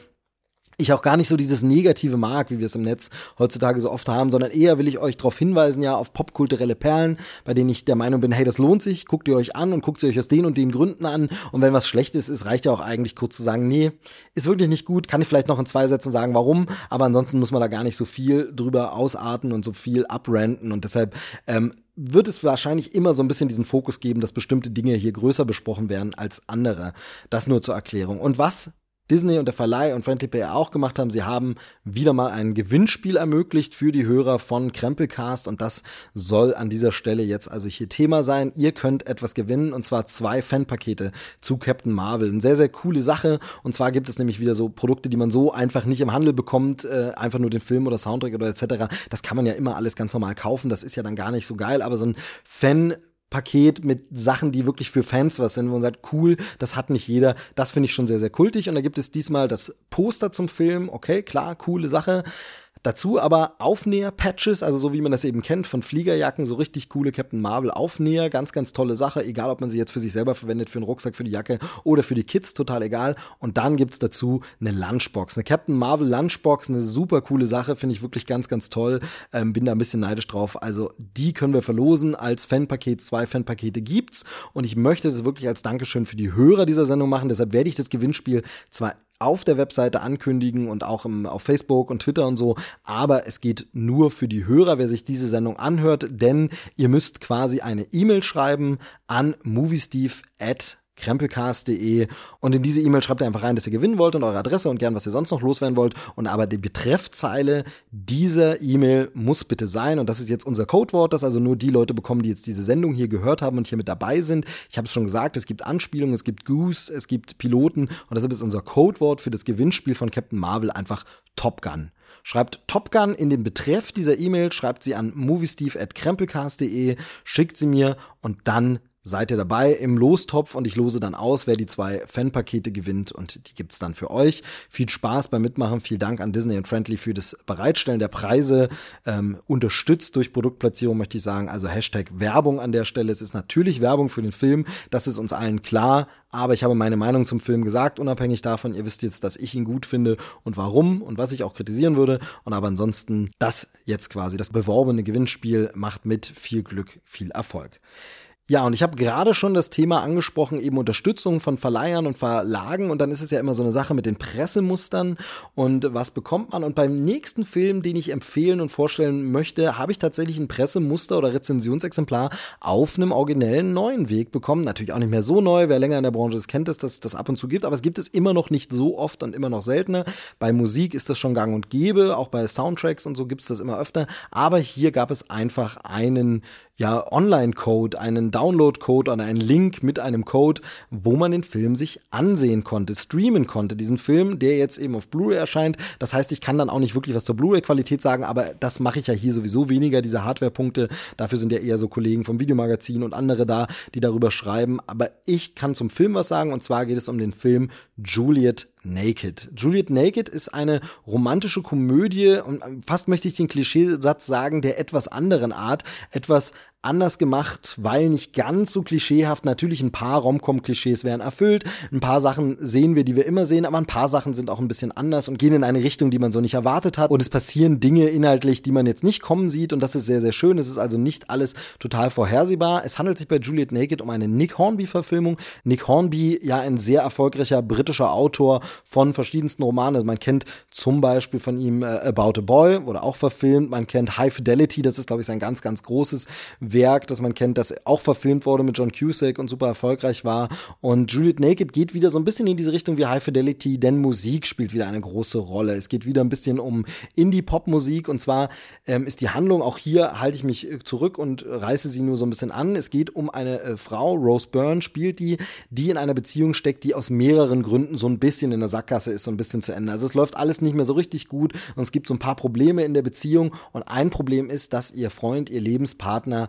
ich auch gar nicht so dieses Negative mag, wie wir es im Netz heutzutage so oft haben, sondern eher will ich euch darauf hinweisen, ja, auf popkulturelle Perlen, bei denen ich der Meinung bin, hey, das lohnt sich, guckt ihr euch an und guckt ihr euch aus den und den Gründen an. Und wenn was Schlechtes ist, reicht ja auch eigentlich kurz zu sagen, nee, ist wirklich nicht gut, kann ich vielleicht noch in zwei Sätzen sagen, warum, aber ansonsten muss man da gar nicht so viel drüber ausarten und so viel abrenten und deshalb ähm, wird es wahrscheinlich immer so ein bisschen diesen Fokus geben, dass bestimmte Dinge hier größer besprochen werden als andere. Das nur zur Erklärung. Und was Disney und der Verleih und Friendly PR auch gemacht haben. Sie haben wieder mal ein Gewinnspiel ermöglicht für die Hörer von Krempelcast und das soll an dieser Stelle jetzt also hier Thema sein. Ihr könnt etwas gewinnen und zwar zwei Fanpakete zu Captain Marvel. Eine sehr, sehr coole Sache und zwar gibt es nämlich wieder so Produkte, die man so einfach nicht im Handel bekommt, äh, einfach nur den Film oder Soundtrack oder etc. Das kann man ja immer alles ganz normal kaufen. Das ist ja dann gar nicht so geil, aber so ein Fan Paket mit Sachen, die wirklich für Fans was sind, wo man sagt, cool, das hat nicht jeder. Das finde ich schon sehr, sehr kultig. Und da gibt es diesmal das Poster zum Film. Okay, klar, coole Sache. Dazu aber Aufnäher-Patches, also so wie man das eben kennt von Fliegerjacken, so richtig coole Captain Marvel Aufnäher, ganz, ganz tolle Sache, egal ob man sie jetzt für sich selber verwendet, für einen Rucksack, für die Jacke oder für die Kids, total egal. Und dann gibt's dazu eine Lunchbox, eine Captain Marvel Lunchbox, eine super coole Sache, finde ich wirklich ganz, ganz toll. Ähm, bin da ein bisschen neidisch drauf. Also die können wir verlosen als Fanpaket. Zwei Fanpakete gibt's und ich möchte das wirklich als Dankeschön für die Hörer dieser Sendung machen. Deshalb werde ich das Gewinnspiel zwar auf der Webseite ankündigen und auch im, auf Facebook und Twitter und so. Aber es geht nur für die Hörer, wer sich diese Sendung anhört, denn ihr müsst quasi eine E-Mail schreiben an moviesteve krempelcast.de und in diese E-Mail schreibt ihr einfach rein, dass ihr gewinnen wollt und eure Adresse und gern, was ihr sonst noch loswerden wollt. Und aber die Betreffzeile dieser E-Mail muss bitte sein, und das ist jetzt unser Codewort, das also nur die Leute bekommen, die jetzt diese Sendung hier gehört haben und hier mit dabei sind. Ich habe es schon gesagt, es gibt Anspielungen, es gibt Goose, es gibt Piloten und deshalb ist unser Codewort für das Gewinnspiel von Captain Marvel einfach Top Gun. Schreibt Top Gun in den Betreff dieser E-Mail, schreibt sie an moviesteve.krempelcast.de, schickt sie mir und dann seid ihr dabei im Lostopf und ich lose dann aus, wer die zwei Fanpakete gewinnt und die gibt's dann für euch. Viel Spaß beim Mitmachen, vielen Dank an Disney und Friendly für das Bereitstellen der Preise, ähm, unterstützt durch Produktplatzierung möchte ich sagen, also Hashtag Werbung an der Stelle. Es ist natürlich Werbung für den Film, das ist uns allen klar, aber ich habe meine Meinung zum Film gesagt, unabhängig davon, ihr wisst jetzt, dass ich ihn gut finde und warum und was ich auch kritisieren würde. Und aber ansonsten das jetzt quasi, das beworbene Gewinnspiel macht mit viel Glück, viel Erfolg. Ja, und ich habe gerade schon das Thema angesprochen, eben Unterstützung von Verleihern und Verlagen. Und dann ist es ja immer so eine Sache mit den Pressemustern und was bekommt man. Und beim nächsten Film, den ich empfehlen und vorstellen möchte, habe ich tatsächlich ein Pressemuster oder Rezensionsexemplar auf einem originellen neuen Weg bekommen. Natürlich auch nicht mehr so neu. Wer länger in der Branche ist, kennt es, dass es das ab und zu gibt. Aber es gibt es immer noch nicht so oft und immer noch seltener. Bei Musik ist das schon gang und gäbe. Auch bei Soundtracks und so gibt es das immer öfter. Aber hier gab es einfach einen ja, Online-Code, einen Download-Code oder einen Link mit einem Code, wo man den Film sich ansehen konnte, streamen konnte. Diesen Film, der jetzt eben auf Blu-ray erscheint. Das heißt, ich kann dann auch nicht wirklich was zur Blu-ray-Qualität sagen, aber das mache ich ja hier sowieso weniger, diese Hardware-Punkte. Dafür sind ja eher so Kollegen vom Videomagazin und andere da, die darüber schreiben. Aber ich kann zum Film was sagen und zwar geht es um den Film Juliet Naked. Juliet Naked ist eine romantische Komödie und fast möchte ich den Klischeesatz sagen, der etwas anderen Art, etwas anders gemacht, weil nicht ganz so klischeehaft. Natürlich ein paar Romcom-Klischees werden erfüllt. Ein paar Sachen sehen wir, die wir immer sehen, aber ein paar Sachen sind auch ein bisschen anders und gehen in eine Richtung, die man so nicht erwartet hat. Und es passieren Dinge inhaltlich, die man jetzt nicht kommen sieht. Und das ist sehr, sehr schön. Es ist also nicht alles total vorhersehbar. Es handelt sich bei Juliet Naked um eine Nick Hornby-Verfilmung. Nick Hornby, ja, ein sehr erfolgreicher britischer Autor von verschiedensten Romanen. Also man kennt zum Beispiel von ihm äh, About a Boy, wurde auch verfilmt. Man kennt High Fidelity, das ist, glaube ich, sein ganz, ganz großes Werk, das man kennt, das auch verfilmt wurde mit John Cusack und super erfolgreich war. Und Juliet Naked geht wieder so ein bisschen in diese Richtung wie High Fidelity, denn Musik spielt wieder eine große Rolle. Es geht wieder ein bisschen um Indie-Pop-Musik und zwar ähm, ist die Handlung, auch hier halte ich mich äh, zurück und reiße sie nur so ein bisschen an. Es geht um eine äh, Frau, Rose Byrne spielt die, die in einer Beziehung steckt, die aus mehreren Gründen so ein bisschen in der Sackgasse ist, so ein bisschen zu Ende. Also es läuft alles nicht mehr so richtig gut und es gibt so ein paar Probleme in der Beziehung und ein Problem ist, dass ihr Freund, ihr Lebenspartner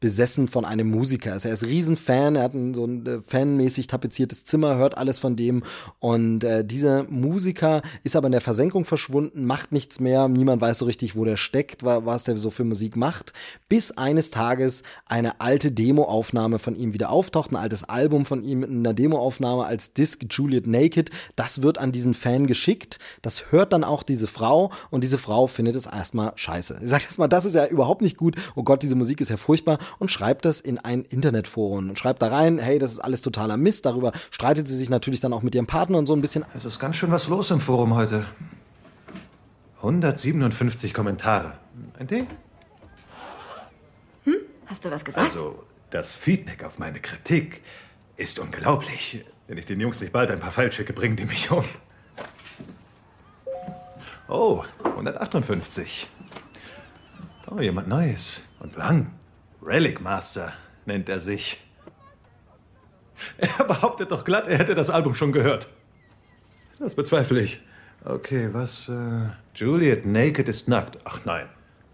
besessen von einem Musiker ist. Er ist Riesenfan, er hat ein, so ein äh, fanmäßig tapeziertes Zimmer, hört alles von dem und äh, dieser Musiker ist aber in der Versenkung verschwunden, macht nichts mehr, niemand weiß so richtig, wo der steckt, was der so für Musik macht, bis eines Tages eine alte Demoaufnahme von ihm wieder auftaucht, ein altes Album von ihm in einer Demoaufnahme als Disc Juliet Naked, das wird an diesen Fan geschickt, das hört dann auch diese Frau und diese Frau findet es erstmal scheiße. Ich sag das mal, das ist ja überhaupt nicht gut, oh Gott, diese Musik ist ja furchtbar und schreibt das in ein Internetforum und schreibt da rein, hey, das ist alles totaler Mist. Darüber streitet sie sich natürlich dann auch mit ihrem Partner und so ein bisschen. Es ist ganz schön was los im Forum heute. 157 Kommentare. Ein Tee? Hm? Hast du was gesagt? Also, das Feedback auf meine Kritik ist unglaublich. Wenn ich den Jungs nicht bald ein paar Fallschicke bringen die mich um. Oh, 158. Oh, jemand Neues. Und lang. Relic Master nennt er sich. Er behauptet doch glatt, er hätte das Album schon gehört. Das bezweifle ich. Okay, was? Äh, Juliet Naked ist nackt. Ach nein.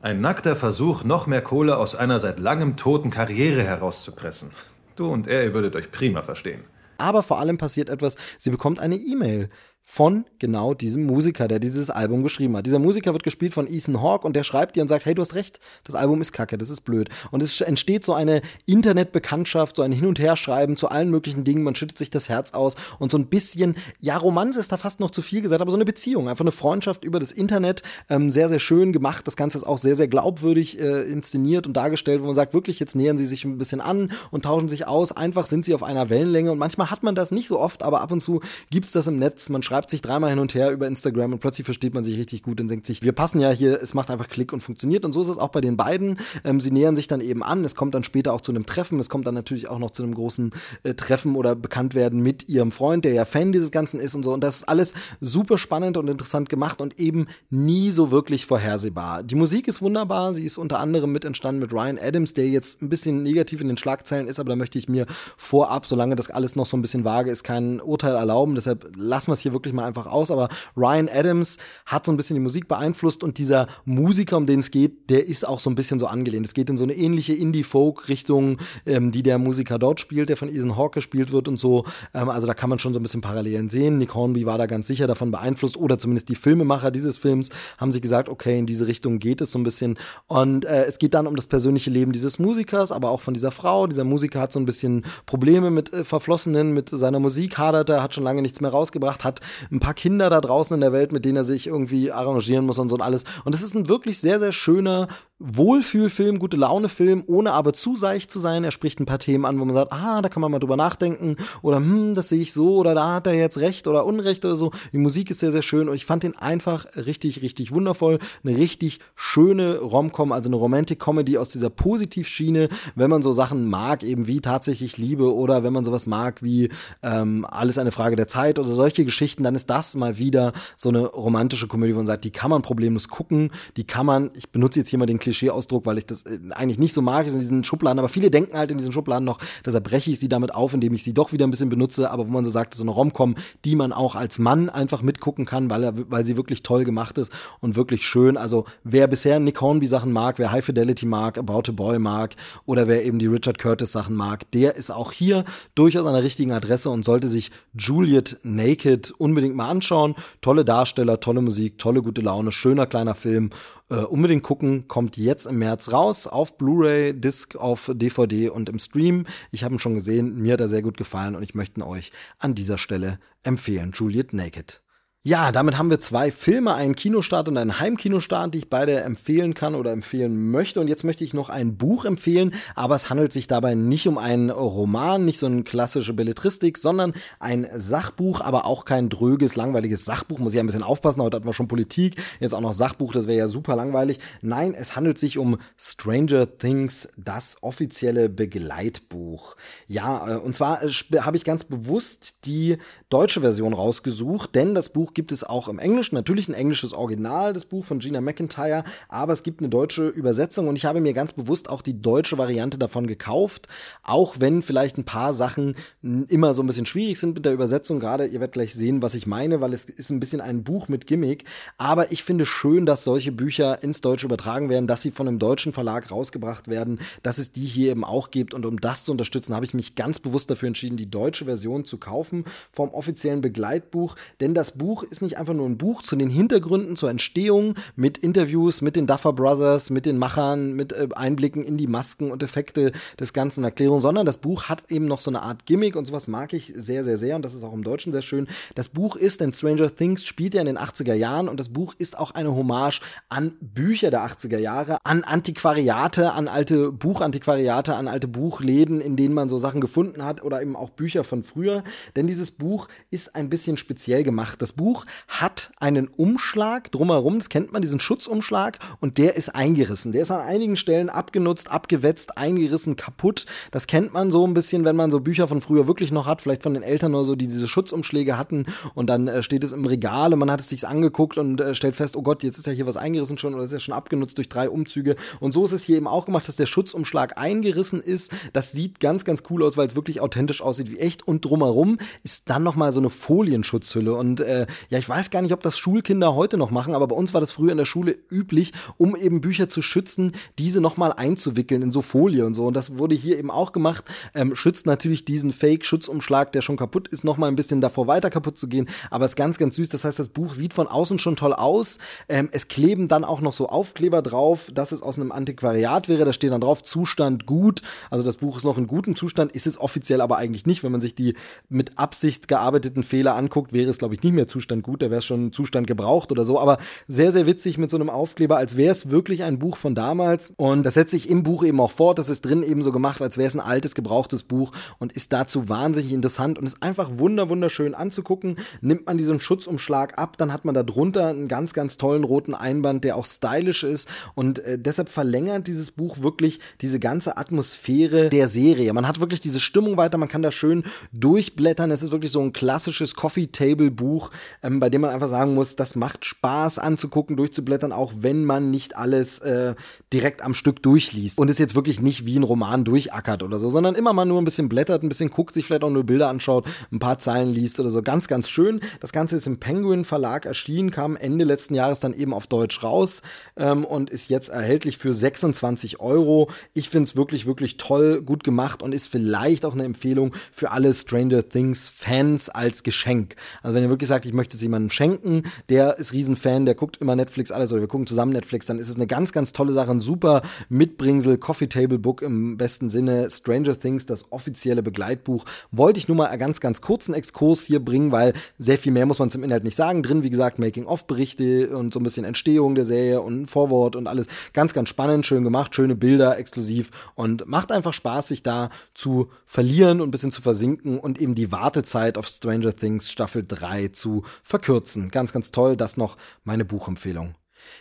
Ein nackter Versuch, noch mehr Kohle aus einer seit langem toten Karriere herauszupressen. Du und er, ihr würdet euch prima verstehen. Aber vor allem passiert etwas, sie bekommt eine E-Mail von genau diesem Musiker, der dieses Album geschrieben hat. Dieser Musiker wird gespielt von Ethan Hawke und der schreibt dir und sagt, hey, du hast recht, das Album ist kacke, das ist blöd. Und es entsteht so eine Internetbekanntschaft, so ein Hin- und Herschreiben zu allen möglichen Dingen, man schüttet sich das Herz aus und so ein bisschen, ja, Romanze ist da fast noch zu viel gesagt, aber so eine Beziehung, einfach eine Freundschaft über das Internet, ähm, sehr, sehr schön gemacht. Das Ganze ist auch sehr, sehr glaubwürdig äh, inszeniert und dargestellt, wo man sagt, wirklich, jetzt nähern sie sich ein bisschen an und tauschen sich aus. Einfach sind sie auf einer Wellenlänge und manchmal hat man das nicht so oft, aber ab und zu gibt's das im Netz. Man schreibt schreibt sich dreimal hin und her über Instagram und plötzlich versteht man sich richtig gut und denkt sich, wir passen ja hier, es macht einfach Klick und funktioniert. Und so ist es auch bei den beiden. Ähm, sie nähern sich dann eben an. Es kommt dann später auch zu einem Treffen. Es kommt dann natürlich auch noch zu einem großen äh, Treffen oder Bekanntwerden mit ihrem Freund, der ja Fan dieses Ganzen ist und so. Und das ist alles super spannend und interessant gemacht und eben nie so wirklich vorhersehbar. Die Musik ist wunderbar. Sie ist unter anderem mit entstanden mit Ryan Adams, der jetzt ein bisschen negativ in den Schlagzeilen ist, aber da möchte ich mir vorab, solange das alles noch so ein bisschen vage ist, kein Urteil erlauben. Deshalb lassen wir es hier wirklich wirklich mal einfach aus, aber Ryan Adams hat so ein bisschen die Musik beeinflusst und dieser Musiker, um den es geht, der ist auch so ein bisschen so angelehnt. Es geht in so eine ähnliche Indie-Folk-Richtung, ähm, die der Musiker dort spielt, der von Ethan Hawke gespielt wird und so. Ähm, also da kann man schon so ein bisschen Parallelen sehen. Nick Hornby war da ganz sicher davon beeinflusst oder zumindest die Filmemacher dieses Films haben sich gesagt, okay, in diese Richtung geht es so ein bisschen. Und äh, es geht dann um das persönliche Leben dieses Musikers, aber auch von dieser Frau. Dieser Musiker hat so ein bisschen Probleme mit äh, Verflossenen, mit seiner Musik hadert er, hat schon lange nichts mehr rausgebracht, hat ein paar Kinder da draußen in der Welt, mit denen er sich irgendwie arrangieren muss und so und alles. Und es ist ein wirklich sehr, sehr schöner Wohlfühlfilm, gute Laune-Film, ohne aber zu seicht zu sein. Er spricht ein paar Themen an, wo man sagt, ah, da kann man mal drüber nachdenken oder hm, das sehe ich so oder da hat er jetzt recht oder Unrecht oder so. Die Musik ist sehr, sehr schön und ich fand den einfach richtig, richtig wundervoll. Eine richtig schöne Rom-Com, also eine Romantic-Comedy aus dieser Positivschiene, wenn man so Sachen mag, eben wie tatsächlich Liebe oder wenn man sowas mag wie ähm, alles eine Frage der Zeit oder solche Geschichten, dann ist das mal wieder so eine romantische Komödie, wo man sagt, die kann man problemlos gucken, die kann man, ich benutze jetzt hier mal den Klischee-Ausdruck, weil ich das äh, eigentlich nicht so mag, ist in diesen Schubladen, aber viele denken halt in diesen Schubladen noch, deshalb breche ich sie damit auf, indem ich sie doch wieder ein bisschen benutze, aber wo man so sagt, so eine Rom-Com, die man auch als Mann einfach mitgucken kann, weil, er, weil sie wirklich toll gemacht ist und wirklich schön. Also wer bisher Nick Hornby-Sachen mag, wer High Fidelity mag, About a Boy mag oder wer eben die Richard Curtis-Sachen mag, der ist auch hier durchaus an der richtigen Adresse und sollte sich Juliet Naked unbedingt mal anschauen. Tolle Darsteller, tolle Musik, tolle gute Laune, schöner kleiner Film. Äh, unbedingt gucken, kommt jetzt im März raus auf Blu-ray, Disc, auf DVD und im Stream. Ich habe ihn schon gesehen, mir hat er sehr gut gefallen und ich möchte ihn euch an dieser Stelle empfehlen. Juliet Naked. Ja, damit haben wir zwei Filme, einen Kinostart und einen Heimkinostart, die ich beide empfehlen kann oder empfehlen möchte. Und jetzt möchte ich noch ein Buch empfehlen, aber es handelt sich dabei nicht um einen Roman, nicht so eine klassische Belletristik, sondern ein Sachbuch, aber auch kein dröges, langweiliges Sachbuch. Muss ich ein bisschen aufpassen, heute hatten wir schon Politik, jetzt auch noch Sachbuch, das wäre ja super langweilig. Nein, es handelt sich um Stranger Things, das offizielle Begleitbuch. Ja, äh, und zwar äh, habe ich ganz bewusst die deutsche Version rausgesucht, denn das Buch gibt es auch im Englischen. Natürlich ein englisches Original, das Buch von Gina McIntyre, aber es gibt eine deutsche Übersetzung und ich habe mir ganz bewusst auch die deutsche Variante davon gekauft, auch wenn vielleicht ein paar Sachen immer so ein bisschen schwierig sind mit der Übersetzung. Gerade, ihr werdet gleich sehen, was ich meine, weil es ist ein bisschen ein Buch mit Gimmick. Aber ich finde schön, dass solche Bücher ins Deutsche übertragen werden, dass sie von einem deutschen Verlag rausgebracht werden, dass es die hier eben auch gibt. Und um das zu unterstützen, habe ich mich ganz bewusst dafür entschieden, die deutsche Version zu kaufen vom offiziellen Begleitbuch. Denn das Buch ist nicht einfach nur ein Buch zu den Hintergründen zur Entstehung mit Interviews mit den Duffer Brothers, mit den Machern, mit äh, Einblicken in die Masken und Effekte des ganzen Erklärungen, sondern das Buch hat eben noch so eine Art Gimmick und sowas mag ich sehr, sehr, sehr und das ist auch im Deutschen sehr schön. Das Buch ist, denn Stranger Things spielt ja in den 80er Jahren und das Buch ist auch eine Hommage an Bücher der 80er Jahre, an Antiquariate, an alte Buchantiquariate, an alte Buchläden, in denen man so Sachen gefunden hat oder eben auch Bücher von früher. Denn dieses Buch ist ein bisschen speziell gemacht. Das Buch Buch hat einen Umschlag drumherum, das kennt man, diesen Schutzumschlag, und der ist eingerissen. Der ist an einigen Stellen abgenutzt, abgewetzt, eingerissen, kaputt. Das kennt man so ein bisschen, wenn man so Bücher von früher wirklich noch hat, vielleicht von den Eltern oder so, die diese Schutzumschläge hatten und dann äh, steht es im Regal und man hat es sich angeguckt und äh, stellt fest, oh Gott, jetzt ist ja hier was eingerissen schon oder ist ja schon abgenutzt durch drei Umzüge. Und so ist es hier eben auch gemacht, dass der Schutzumschlag eingerissen ist. Das sieht ganz, ganz cool aus, weil es wirklich authentisch aussieht wie echt. Und drumherum ist dann nochmal so eine Folienschutzhülle. Und äh, ja, ich weiß gar nicht, ob das Schulkinder heute noch machen, aber bei uns war das früher in der Schule üblich, um eben Bücher zu schützen, diese nochmal einzuwickeln in so Folie und so. Und das wurde hier eben auch gemacht. Ähm, schützt natürlich diesen Fake-Schutzumschlag, der schon kaputt ist, nochmal ein bisschen davor weiter kaputt zu gehen. Aber es ist ganz, ganz süß. Das heißt, das Buch sieht von außen schon toll aus. Ähm, es kleben dann auch noch so Aufkleber drauf, dass es aus einem Antiquariat wäre. Da steht dann drauf, Zustand gut. Also das Buch ist noch in gutem Zustand, ist es offiziell aber eigentlich nicht. Wenn man sich die mit Absicht gearbeiteten Fehler anguckt, wäre es, glaube ich, nicht mehr Zustand Zustand gut, da wäre es schon Zustand gebraucht oder so, aber sehr, sehr witzig mit so einem Aufkleber, als wäre es wirklich ein Buch von damals. Und das setzt sich im Buch eben auch fort, das ist drin eben so gemacht, als wäre es ein altes, gebrauchtes Buch und ist dazu wahnsinnig interessant und ist einfach wunder, wunderschön anzugucken. Nimmt man diesen Schutzumschlag ab, dann hat man da drunter einen ganz, ganz tollen roten Einband, der auch stylisch ist und äh, deshalb verlängert dieses Buch wirklich diese ganze Atmosphäre der Serie. Man hat wirklich diese Stimmung weiter, man kann da schön durchblättern. Es ist wirklich so ein klassisches Coffee Table Buch, ähm, bei dem man einfach sagen muss, das macht Spaß anzugucken, durchzublättern, auch wenn man nicht alles äh, direkt am Stück durchliest und es jetzt wirklich nicht wie ein Roman durchackert oder so, sondern immer mal nur ein bisschen blättert, ein bisschen guckt, sich vielleicht auch nur Bilder anschaut, ein paar Zeilen liest oder so. Ganz, ganz schön. Das Ganze ist im Penguin Verlag erschienen, kam Ende letzten Jahres dann eben auf Deutsch raus ähm, und ist jetzt erhältlich für 26 Euro. Ich finde es wirklich, wirklich toll, gut gemacht und ist vielleicht auch eine Empfehlung für alle Stranger Things Fans als Geschenk. Also wenn ihr wirklich sagt, ich möchte möchte es jemandem schenken, der ist Riesenfan, der guckt immer Netflix, alles, oder wir gucken zusammen Netflix, dann ist es eine ganz, ganz tolle Sache, ein super Mitbringsel, Coffee Table Book im besten Sinne, Stranger Things, das offizielle Begleitbuch. Wollte ich nur mal einen ganz, ganz kurzen Exkurs hier bringen, weil sehr viel mehr muss man zum Inhalt nicht sagen. Drin, wie gesagt, Making-of-Berichte und so ein bisschen Entstehung der Serie und ein Vorwort und alles. Ganz, ganz spannend, schön gemacht, schöne Bilder, exklusiv und macht einfach Spaß, sich da zu verlieren und ein bisschen zu versinken und eben die Wartezeit auf Stranger Things Staffel 3 zu verkürzen. Ganz, ganz toll. Das noch meine Buchempfehlung.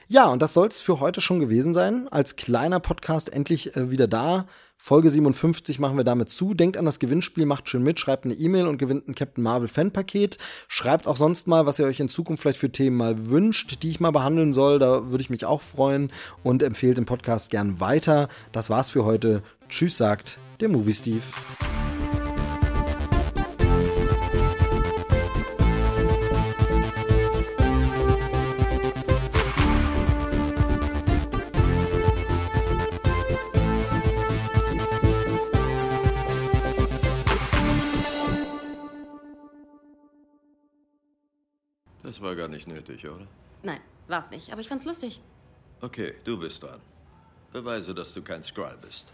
Ja, und das soll es für heute schon gewesen sein. Als kleiner Podcast endlich äh, wieder da Folge 57 machen wir damit zu. Denkt an das Gewinnspiel, macht schön mit, schreibt eine E-Mail und gewinnt ein Captain Marvel Fanpaket. Schreibt auch sonst mal, was ihr euch in Zukunft vielleicht für Themen mal wünscht, die ich mal behandeln soll. Da würde ich mich auch freuen und empfehlt den Podcast gern weiter. Das war's für heute. Tschüss, sagt der Movie Steve. Das war gar nicht nötig, oder? Nein, war's nicht. Aber ich fand's lustig. Okay, du bist dran. Beweise, dass du kein Skrull bist.